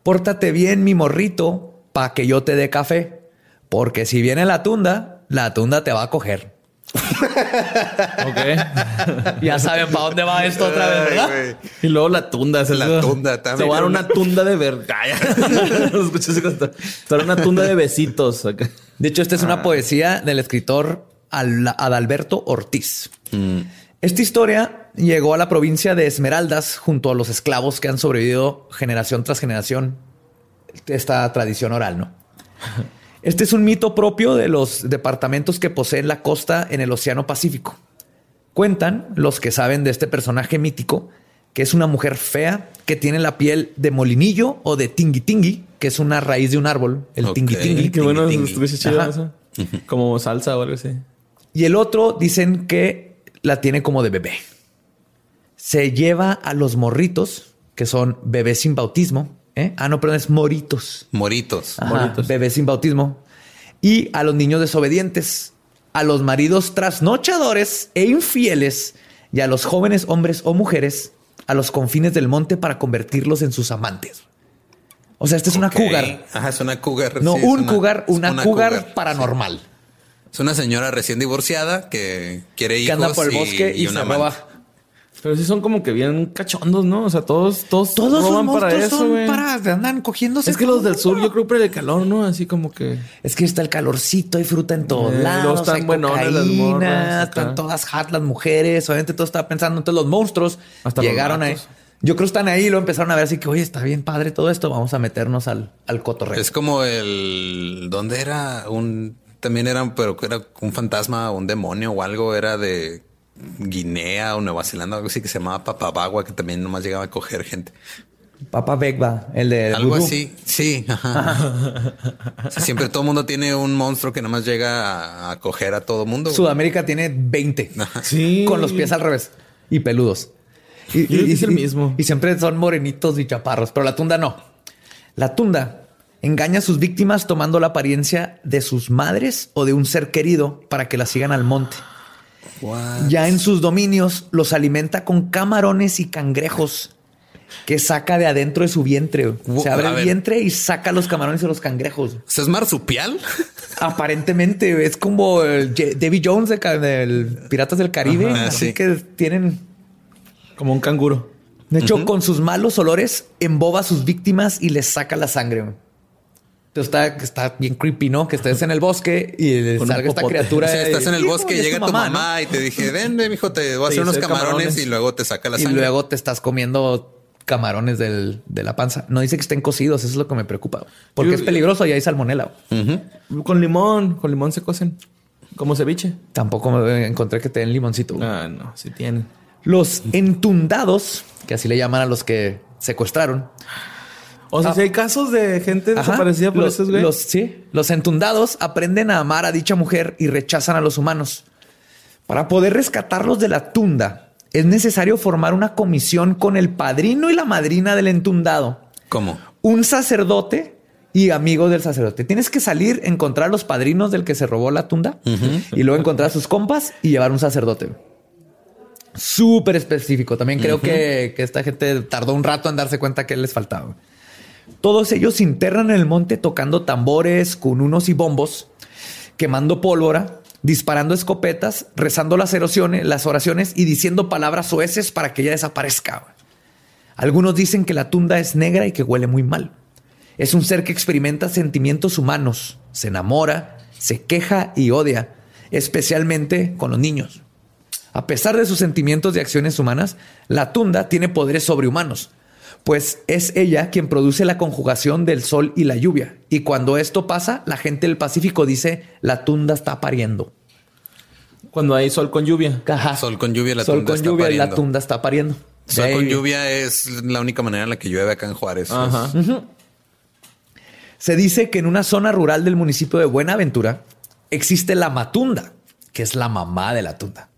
Pórtate bien, mi morrito, pa' que yo te dé café. Porque si viene la tunda, la tunda te va a coger. [laughs] Ok. [laughs] Ya saben para dónde va esto otra vez, ¿verdad? Ay, y luego la tunda. se La tunda Te también. voy a dar una tunda de ver. [laughs] Escuché ese costal. Te voy a dar una tunda de besitos. De hecho, esta es una poesía del escritor Al- Adalberto Ortiz. Esta historia llegó a la provincia de Esmeraldas junto a los esclavos que han sobrevivido generación tras generación esta tradición oral, ¿no? [laughs] Este es un mito propio de los departamentos que poseen la costa en el Océano Pacífico. Cuentan los que saben de este personaje mítico que es una mujer fea que tiene la piel de molinillo o de tingui tingui, que es una raíz de un árbol, el Ok. tingui tingui. Qué bueno. tingui. Estuviese chido eso. Como salsa o algo así. Y el otro dicen que la tiene como de bebé. Se lleva a los morritos, que son bebés sin bautismo. ¿eh? Ah, no, perdón, es moritos. Moritos. Ajá, Moritos. bebés sin bautismo. Y a los niños desobedientes, a los maridos trasnochadores e infieles y a los jóvenes hombres o mujeres a los confines del monte para convertirlos en sus amantes. O sea, este es una cougar. Ajá, es una cougar. No, sí, un una- cougar, es una, cougar, paranormal. Es una señora recién divorciada que quiere Que hijos anda por el y- bosque y, un se amante. roba. Pero sí son como que bien cachondos, ¿no? O sea, todos, todos, Todos los roban para monstruos eso, son güey. para andan cogiéndose. Es que los del sur, yo creo por el calor, ¿no? Así como que. Es que está el calorcito, hay fruta en todos Eh, lados, están hay buenonas las cocaína, morras, están todas hot las mujeres, obviamente todo estaba pensando, entonces los monstruos Hasta los llegaron ahí. vatos. Yo creo que están ahí y lo empezaron a ver así que, oye, está bien padre todo esto, vamos a meternos al, al cotorreo. Es como el... ¿Dónde era? Un... También era, pero que era un fantasma, un demonio o algo. Era de Guinea o Nueva Zelanda, algo así que se llamaba Papabagua, que también nomás llegaba a coger gente. Papá Begba, el de Algo así. Sí. Ajá. [laughs] O sea, siempre todo el mundo tiene un monstruo que nomás llega a, a coger a todo mundo. Sudamérica tiene 20 Sí. con los pies al revés y peludos. Y, es el mismo. Y siempre son morenitos y chaparros, pero la tunda no. La tunda engaña a sus víctimas tomando la apariencia de sus madres o de un ser querido para que la sigan al monte. What? Ya en sus dominios los alimenta con camarones y cangrejos que saca de adentro de su vientre. Se abre a el ver. vientre y saca los camarones y los cangrejos. ¿Es marsupial? Aparentemente es como el Davy Jones de del Piratas del Caribe. Ajá, así sí. que tienen. Como un canguro. De hecho, con sus malos olores emboba a sus víctimas y les saca la sangre. Está, está bien creepy, ¿no? Que estés en el bosque y Con salga esta criatura. O sea, estás en el bosque y llega tu mamá, ¿no? y te dije, ven, hijo, te voy a hacer unos camarones, camarones. y luego te saca la Y sangre. luego te estás comiendo camarones del- de la panza. No dice que estén cocidos, eso es lo que me preocupa. Porque Yo- es peligroso y hay salmonela. Con limón, con limón se cocen. Como ceviche. Tampoco me encontré que te den limoncito. Ah, no, sí tienen. Los entundados, que así le llaman a los que secuestraron. O sea, Ah. si hay casos de gente Ajá, desaparecida por los, esos, güey. los- sí, los entundados aprenden a amar a dicha mujer y rechazan a los humanos. Para poder rescatarlos de la tunda, es necesario formar una comisión con el padrino y la madrina del entundado, ¿Cómo? un sacerdote y amigo del sacerdote. Tienes que salir, encontrar los padrinos del que se robó la tunda y luego encontrar a sus compas y llevar un sacerdote. Súper específico. También creo que, que esta gente tardó un rato en darse cuenta que les faltaba. Todos ellos se internan en el monte tocando tambores, cununos y bombos, quemando pólvora, disparando escopetas, rezando las oraciones, las oraciones y diciendo palabras soeces para que ella desaparezca. Algunos dicen que la tunda es negra y que huele muy mal. Es un ser que experimenta sentimientos humanos, se enamora, se queja y odia, especialmente con los niños. A pesar de sus sentimientos y acciones humanas, la tunda tiene poderes sobrehumanos, pues es ella quien produce la conjugación del sol y la lluvia. Y cuando esto pasa, la gente del Pacífico dice, la tunda está pariendo. Cuando hay sol con lluvia. Ajá. Sol con lluvia, la Sol tunda con está lluvia y la pariendo. tunda está pariendo. Sol con lluvia es la única manera en la que llueve acá en Juárez. Ajá. Se dice que en una zona rural del municipio de Buenaventura existe la matunda, que es la mamá de la tunda.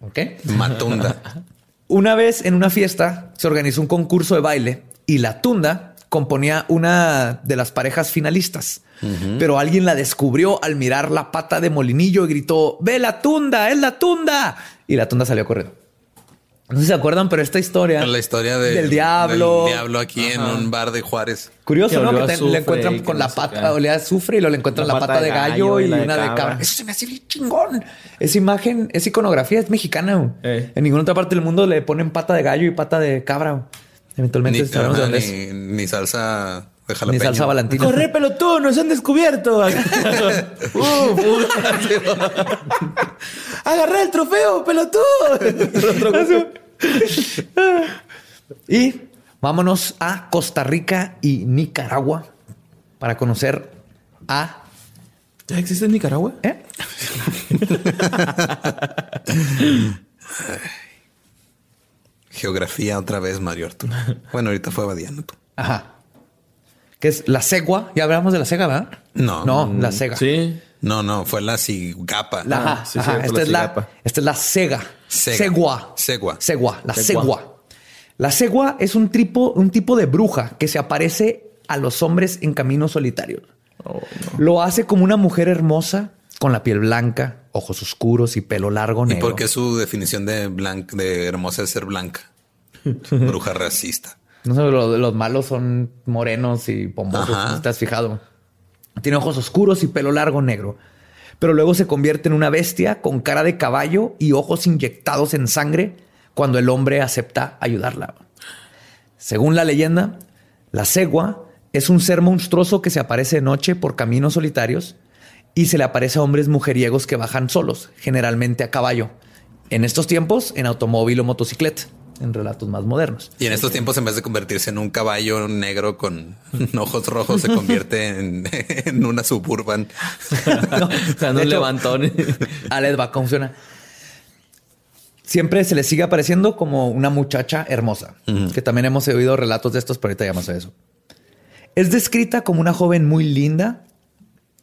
¿Ok? Matunda. [laughs] Una vez en una fiesta se organizó un concurso de baile y la tunda componía una de las parejas finalistas. Pero alguien la descubrió al mirar la pata de molinillo y gritó, ve la tunda, es la tunda. Y la tunda salió corriendo. No sé si se acuerdan, pero esta historia... la historia de- del diablo. del diablo aquí en un bar de Juárez. Curioso, Que ¿no? Que te- le encuentran con la pata, olía a azufre y luego le encuentran la, pata, de gallo, y, una de cabra. Eso se me hace bien chingón. Esa imagen, esa iconografía es mexicana. güey. Eh. En ninguna otra parte del mundo le ponen pata de gallo y pata de cabra. Eventualmente Ni, sabemos dónde es. ni, ni salsa de Ni salsa valentina. Corre, [laughs] pelotudo, nos han descubierto. [laughs] Agarré el trofeo, pelotudo. [laughs] Y vámonos a Costa Rica y Nicaragua para conocer a... ¿Ya existe en Nicaragua? ¿eh? [laughs] Geografía otra vez, Mario Arturo. [laughs] Bueno, ahorita fue Badiano tú. Ajá. Que es la cegua. Ya hablamos de la cega, ¿verdad? No. No, la cega. Sí. No, no, fue la cigapa. La, Ah, ajá, sí, ajá. cierto, esta, la es la, esta es la cega. Sega. Segua. Segua. Segua. La Segua. segua. La segua es un tipo, un tipo de bruja que se aparece a los hombres en caminos solitarios. Oh, Lo hace como una mujer hermosa con la piel blanca, ojos oscuros y pelo largo ¿Y por qué su definición de blanca, de hermosa es ser blanca? [laughs] Bruja racista. No sé, los, los malos son morenos y pomposos, Ajá. ¿no ¿te has fijado? Tiene ojos oscuros y pelo largo negro. Pero luego se convierte en una bestia con cara de caballo y ojos inyectados en sangre cuando el hombre acepta ayudarla. Según la leyenda, la cegua es un ser monstruoso que se aparece de noche por caminos solitarios y se le aparece a hombres mujeriegos que bajan solos, generalmente a caballo. En estos tiempos, en automóvil o motocicleta, en relatos más modernos. Y en estos tiempos, en vez de convertirse en un caballo negro con [laughs] ojos rojos, se convierte en, [laughs] en una suburban. [laughs] No, O sea, no hecho, levantón. Les va, ¿cómo funciona? Siempre se le sigue apareciendo como una muchacha hermosa, que también hemos oído relatos de estos, pero ahorita ya más de eso. Es descrita como una joven muy linda,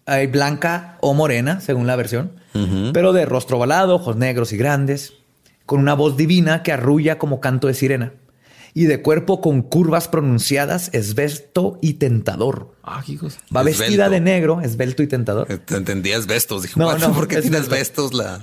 eh, blanca o morena, según la versión, pero de rostro ovalado, ojos negros y grandes, con una voz divina que arrulla como canto de sirena, y de cuerpo con curvas pronunciadas, esbesto y tentador. Ah, qué cosa. Va Esbelto. vestida de negro, esbelto y tentador. Te entendías vestos. Dije, No, [laughs] "What? no, ¿por qué tiene la,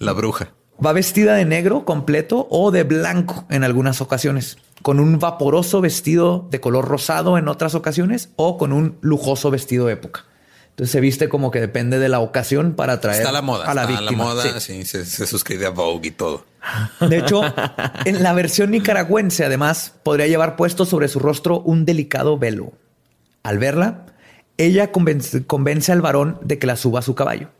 la bruja? Va vestida de negro completo o de blanco en algunas ocasiones, con un vaporoso vestido de color rosado en otras ocasiones o con un lujoso vestido de época. Entonces se viste como que depende de la ocasión para atraer Está a la moda. a la está víctima. la moda. Sí. Sí, se, se suscribe a Vogue y todo. De hecho, en la versión nicaragüense, además, podría llevar puesto sobre su rostro un delicado velo. Al verla, ella convence, convence al varón de que la suba a su caballo.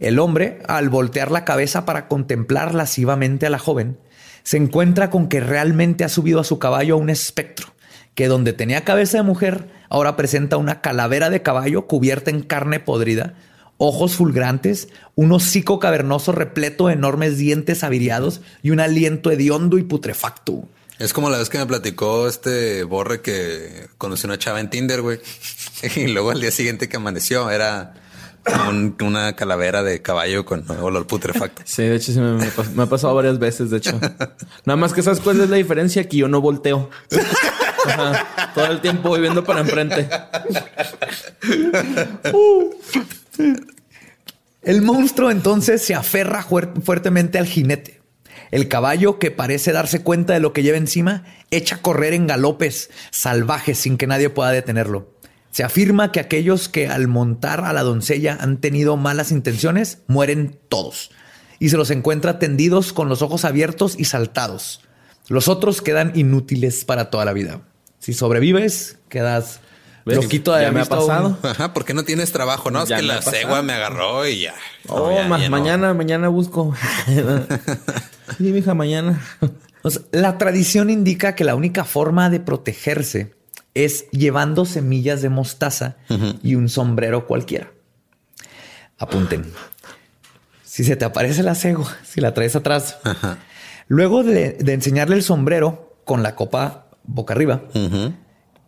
El hombre, al voltear la cabeza para contemplar lascivamente a la joven, se encuentra con que realmente ha subido a su caballo a un espectro, que donde tenía cabeza de mujer, ahora presenta una calavera de caballo cubierta en carne podrida, ojos fulgrantes, un hocico cavernoso repleto de enormes dientes aviriados y un aliento hediondo y putrefacto. Es como la vez que me platicó este Borre que conoció una chava en Tinder, güey. [laughs] Y luego al día siguiente que amaneció era un- una calavera de caballo con olor putrefacto. [laughs] Sí, de hecho, sí me, me ha pasado varias veces, de hecho. [laughs] Nada más que sabes cuál es la diferencia, que yo no volteo. Todo el tiempo voy viendo para enfrente. El monstruo entonces se aferra fuer- fuertemente al jinete. El caballo, que parece darse cuenta de lo que lleva encima, echa a correr en galopes salvajes sin que nadie pueda detenerlo. Se afirma que aquellos que al montar a la doncella han tenido malas intenciones, mueren todos. Y se los encuentra tendidos con los ojos abiertos y saltados. Los otros quedan inútiles para toda la vida. Si sobrevives, quedas ¿Ves? loquito de Ya me ha un- pasado. Ajá, ¿por qué no tienes trabajo? No, es que la cegua me agarró y ya. Oh, No, ya- ma- ya no. mañana, mañana busco. [laughs] sí, mija, mañana. O sea, la tradición indica que la única forma de protegerse es llevando semillas de mostaza y un sombrero cualquiera. Apunten. Si se te aparece la cegua, si la traes atrás, luego de, de enseñarle el sombrero con la copa boca arriba,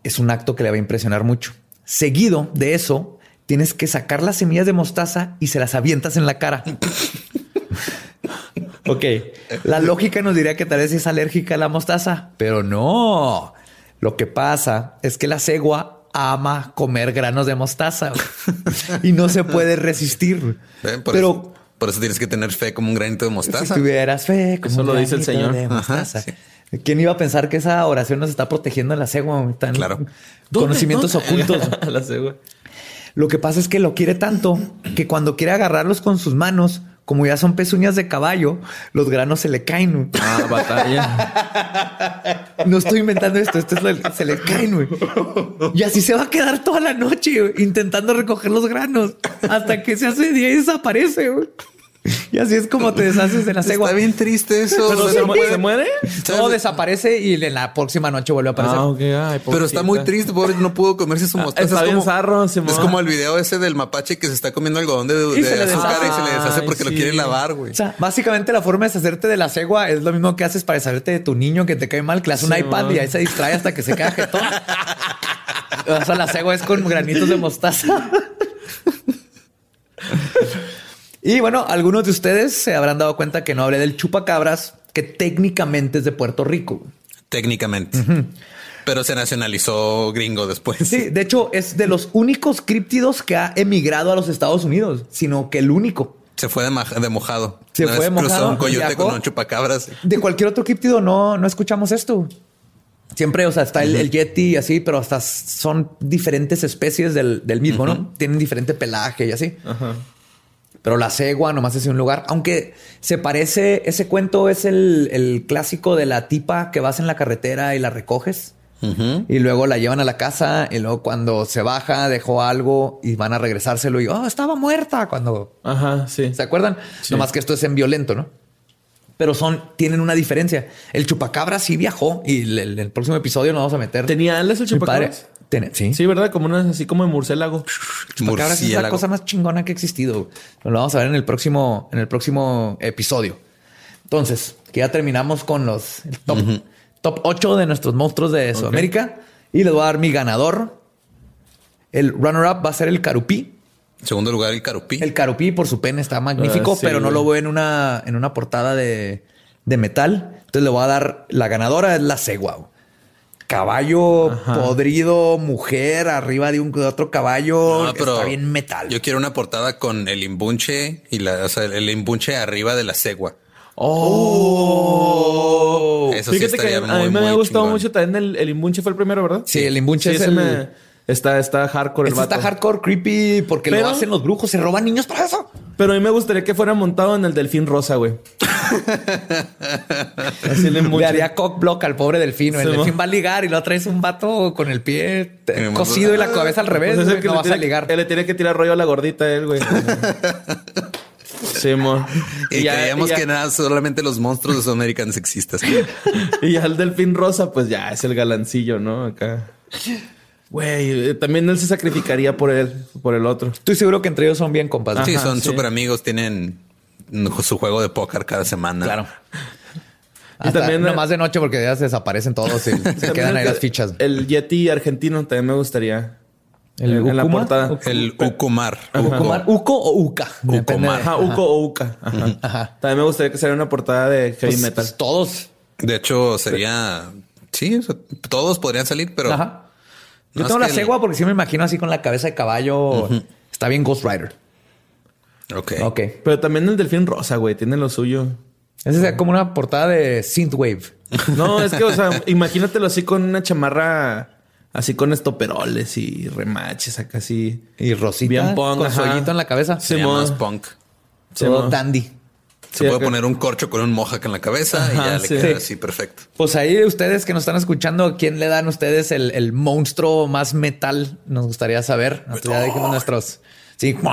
es un acto que le va a impresionar mucho. Seguido de eso, tienes que sacar las semillas de mostaza y se las avientas en la cara. [laughs] Ok, la lógica nos diría que tal vez es alérgica a la mostaza, pero no. Lo que pasa es que la cegua ama comer granos de mostaza y no se puede resistir. Ven, Pero por eso tienes que tener fe como un granito de si mostaza. tuvieras fe, como Eso un lo dice el Señor. de Ajá, mostaza. sí. ¿Quién iba a pensar que esa oración nos está protegiendo a la cegua? Tan Claro. [laughs] Conocimientos ¿Dónde? ocultos. la cegua. Lo que pasa es que lo quiere tanto que cuando quiere agarrarlos con sus manos, como ya son pezuñas de caballo, los granos se le caen. Ah, batalla. [laughs] No estoy inventando esto, esto es lo se le caen. Y así se va a quedar toda la noche intentando recoger los granos hasta que se hace día y desaparece. [laughs] Y así es como te deshaces de la cegua. Está bien triste eso. ¿Pero se, mu- se muere? Todo desaparece y en la próxima noche vuelve a aparecer. Ah. Ay, Pero está muy triste, pobre, no pudo comerse su Ah, mostaza. está es bien como, zarro, es como el video ese del mapache que se está comiendo algodón de, azúcar deshace. y se le deshace Ay, porque lo quiere lavar, güey. O sea, básicamente la forma de deshacerte de la cegua es lo mismo que haces para deshacerte de tu niño que te cae mal, que le das un iPad man. y ahí se distrae hasta que se cae jetón. [laughs] O sea, la cegua es con granitos de mostaza. [laughs] y bueno, algunos de ustedes se habrán dado cuenta que no hablé del chupacabras, que técnicamente es de Puerto Rico. Técnicamente. Pero se nacionalizó gringo después. Sí, de hecho es de los únicos críptidos que ha emigrado a los Estados Unidos, sino que el único. Se fue de, mojado. Se Una fue de cruzó mojado, un coyote viajó. con un chupacabras. De cualquier otro críptido no, no escuchamos esto. Siempre, o sea, está el, el yeti y así, pero hasta son diferentes especies del, del mismo, ¿no? Tienen diferente pelaje y así. Ajá. Pero la cegua nomás es en un lugar. Aunque se parece, ese cuento es el, el clásico de la tipa que vas en la carretera y la recoges. Y luego la llevan a la casa y luego cuando se baja dejó algo y van a regresárselo y oh, estaba muerta cuando Ajá, sí. ¿Se acuerdan? Nomás que esto es en violento, ¿no? Pero son, tienen una diferencia. El chupacabra sí viajó y el, el- el próximo episodio nos vamos a meter. ¿Tenía alas el tiene- sí. Sí, ¿verdad? Como una, así como de murciélago. [laughs] Chupacabras es la cosa más chingona que ha existido. Lo vamos a ver en el próximo, en el próximo episodio. Entonces, que ya terminamos con los el top, top 8 de nuestros monstruos de Sudamérica. Y les voy a dar mi ganador. El runner-up va a ser el carupí. Segundo lugar, el carupí. El carupí por su pene está magnífico, Ah, sí, pero no lo veo en una, en una portada de, de metal. Entonces le voy a dar la ganadora es la cegua. Caballo podrido, mujer arriba de un de otro caballo. No, pero está bien metal. Yo quiero una portada con el imbunche y la, o sea, el imbunche arriba de la cegua. Oh. Eso sí Fíjate que estaría a muy, mí me había muy gustado chingón. mucho también el, el imbunche fue el primero, ¿verdad? Sí, el imbunche es el- me- está, está hardcore el Este está vato. hardcore creepy porque Pero- lo hacen los brujos, se roban niños para eso. Pero a mí me gustaría que fuera montado en el delfín rosa, güey. [laughs] Así Le imbunche. haría cock block al pobre delfín. El delfín va a ligar y lo traes un vato con el pie cosido y la cabeza al revés. Pues es que no le vas tiene, a ligar. Él le tiene que tirar rollo a la gordita a él, güey. [laughs] Sí, mo. Y, ya- creíamos y ya- que nada, solamente los monstruos de Sudamérica eran sexistas. [laughs] Y ya el delfín rosa, pues ya es el galancillo, ¿no? Acá. Güey, eh, también él se sacrificaría por él, por el otro. Estoy seguro que entre ellos son bien compas. sí, Ajá, son sí. súper amigos, tienen su juego de póker cada semana. Claro. Y Hasta también- nomás de noche porque ya se desaparecen todos y se [laughs] quedan ahí las fichas. El Yeti argentino también me gustaría. El en, en la portada. El Ucumar. ¿Ucumar? ¿Uco o Uca? De- Ajá, Uco o Uca. Ajá. También me gustaría que sea una portada de heavy Pues, metal. pues, todos. De hecho, sería. Sí, todos podrían salir, pero. Yo No, tengo la el- cegua porque sí me imagino así con la cabeza de caballo. Está bien Ghost Rider. Ok. Ok. Pero también el delfín rosa, güey, tiene lo suyo. Esa es como una portada de Synthwave. [laughs] No, es que, o sea, imagínatelo así con una chamarra, así con estoperoles y remaches acá así. Y Rosita Bien punk, con su ajá. hoyito en la cabeza. Se llama punk. Todo Simón. dandy. Se Sí, puede poner un corcho con un mohawk en la cabeza y ya le sí. queda Sí. así perfecto. Pues ahí ustedes que nos están escuchando, ¿quién le dan ustedes el, el monstruo más metal? Nos gustaría saber. Ya dijimos nuestros. Sí. [laughs]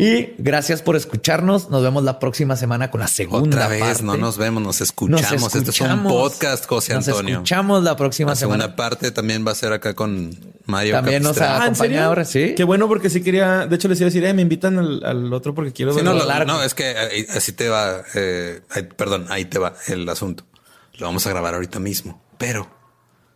Y gracias por escucharnos. Nos vemos la próxima semana con la segunda Otra vez, parte. no nos vemos, nos escuchamos. Nos Este es un escuchamos. podcast, José Nos Antonio. escuchamos la próxima La segunda semana. parte también va a ser acá con Mario. También nos Capistrán. ha- Ah, ¿en acompaña serio? ahora, sí. Qué bueno porque sí quería, de hecho les iba a decir, eh, me invitan al, al otro porque quiero Sí, ver no, lo lo- largo. no, es que ahí- así te va. eh, ahí- perdón, ahí te va el asunto. Lo vamos a grabar ahorita mismo, pero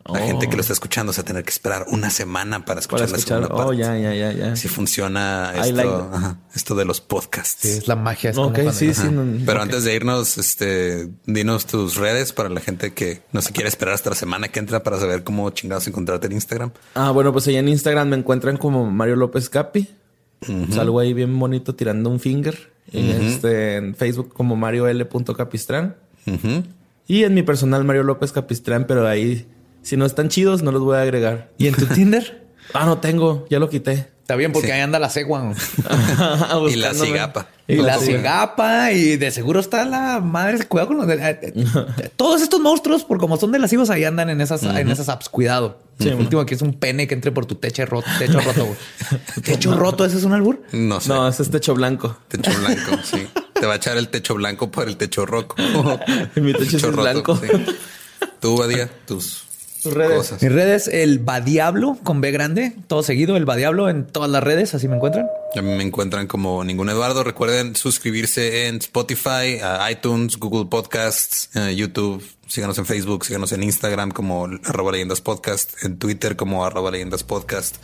la Oh. gente que lo está escuchando se va a tener que esperar una semana para escuchar, Para escuchar. la segunda Oh, parte. ya, ya, ya, ya. Así funciona esto, like that. ajá, esto de los podcasts. Sí, es la magia. es como sí, sí. no- Pero antes de irnos, este, dinos tus redes para la gente que no se quiere esperar hasta la semana que entra para saber cómo chingados encontrarte en Instagram. Ah, bueno, pues allá en Instagram me encuentran como Mario López Capi. Salgo ahí bien bonito tirando un finger. Y este, en Facebook como Mario L. Capistrán. Y en mi personal Mario López Capistrán, pero ahí, si no están chidos, no los voy a agregar. ¿Y en tu [laughs] Tinder? Ah, no tengo, ya lo quité. Está bien porque Sí. ahí anda la cegua. [laughs] Y la cigapa. Y la Sí. cigapa y de seguro está la madre. Cuidado con los de- eh, eh, [laughs] todos estos monstruos, por como son de lascivos, ahí andan en esas, en esas apps. Cuidado. el último que es un pene que entre por tu techo roto. Techo roto. güey. techo roto. ¿Ese es un albur? No sé. No, ese es techo blanco. Techo blanco, sí. Te va a echar el techo blanco por el techo roco. Mi techo es blanco. sí. Tú, Badía, tus, Tus redes. cosas. Mis redes, el Badiablo con B grande, todo seguido, el Badiablo en todas las redes, así me encuentran. A mí me encuentran como ningún Eduardo. Recuerden suscribirse en Spotify, a iTunes, Google Podcasts, eh, YouTube. Síganos en Facebook, síganos en Instagram como arroba leyendas podcast, en Twitter como arroba leyendas podcast.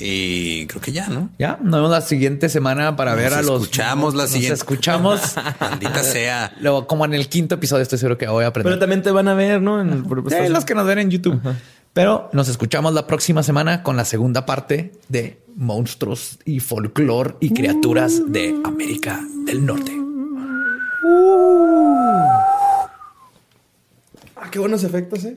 Y creo que ya, ¿no? Ya, nos vemos la siguiente semana para ver a los. escuchamos la nos siguiente. escuchamos. [laughs] Maldita sea. Luego, como en el quinto episodio, estoy seguro que voy a aprender. Pero también te van a ver, ¿no? En el- Eh, los que nos ven en YouTube. Pero nos escuchamos la próxima semana con la segunda parte de monstruos y folclore y criaturas de América del Norte. Uh. qué buenos efectos, eh.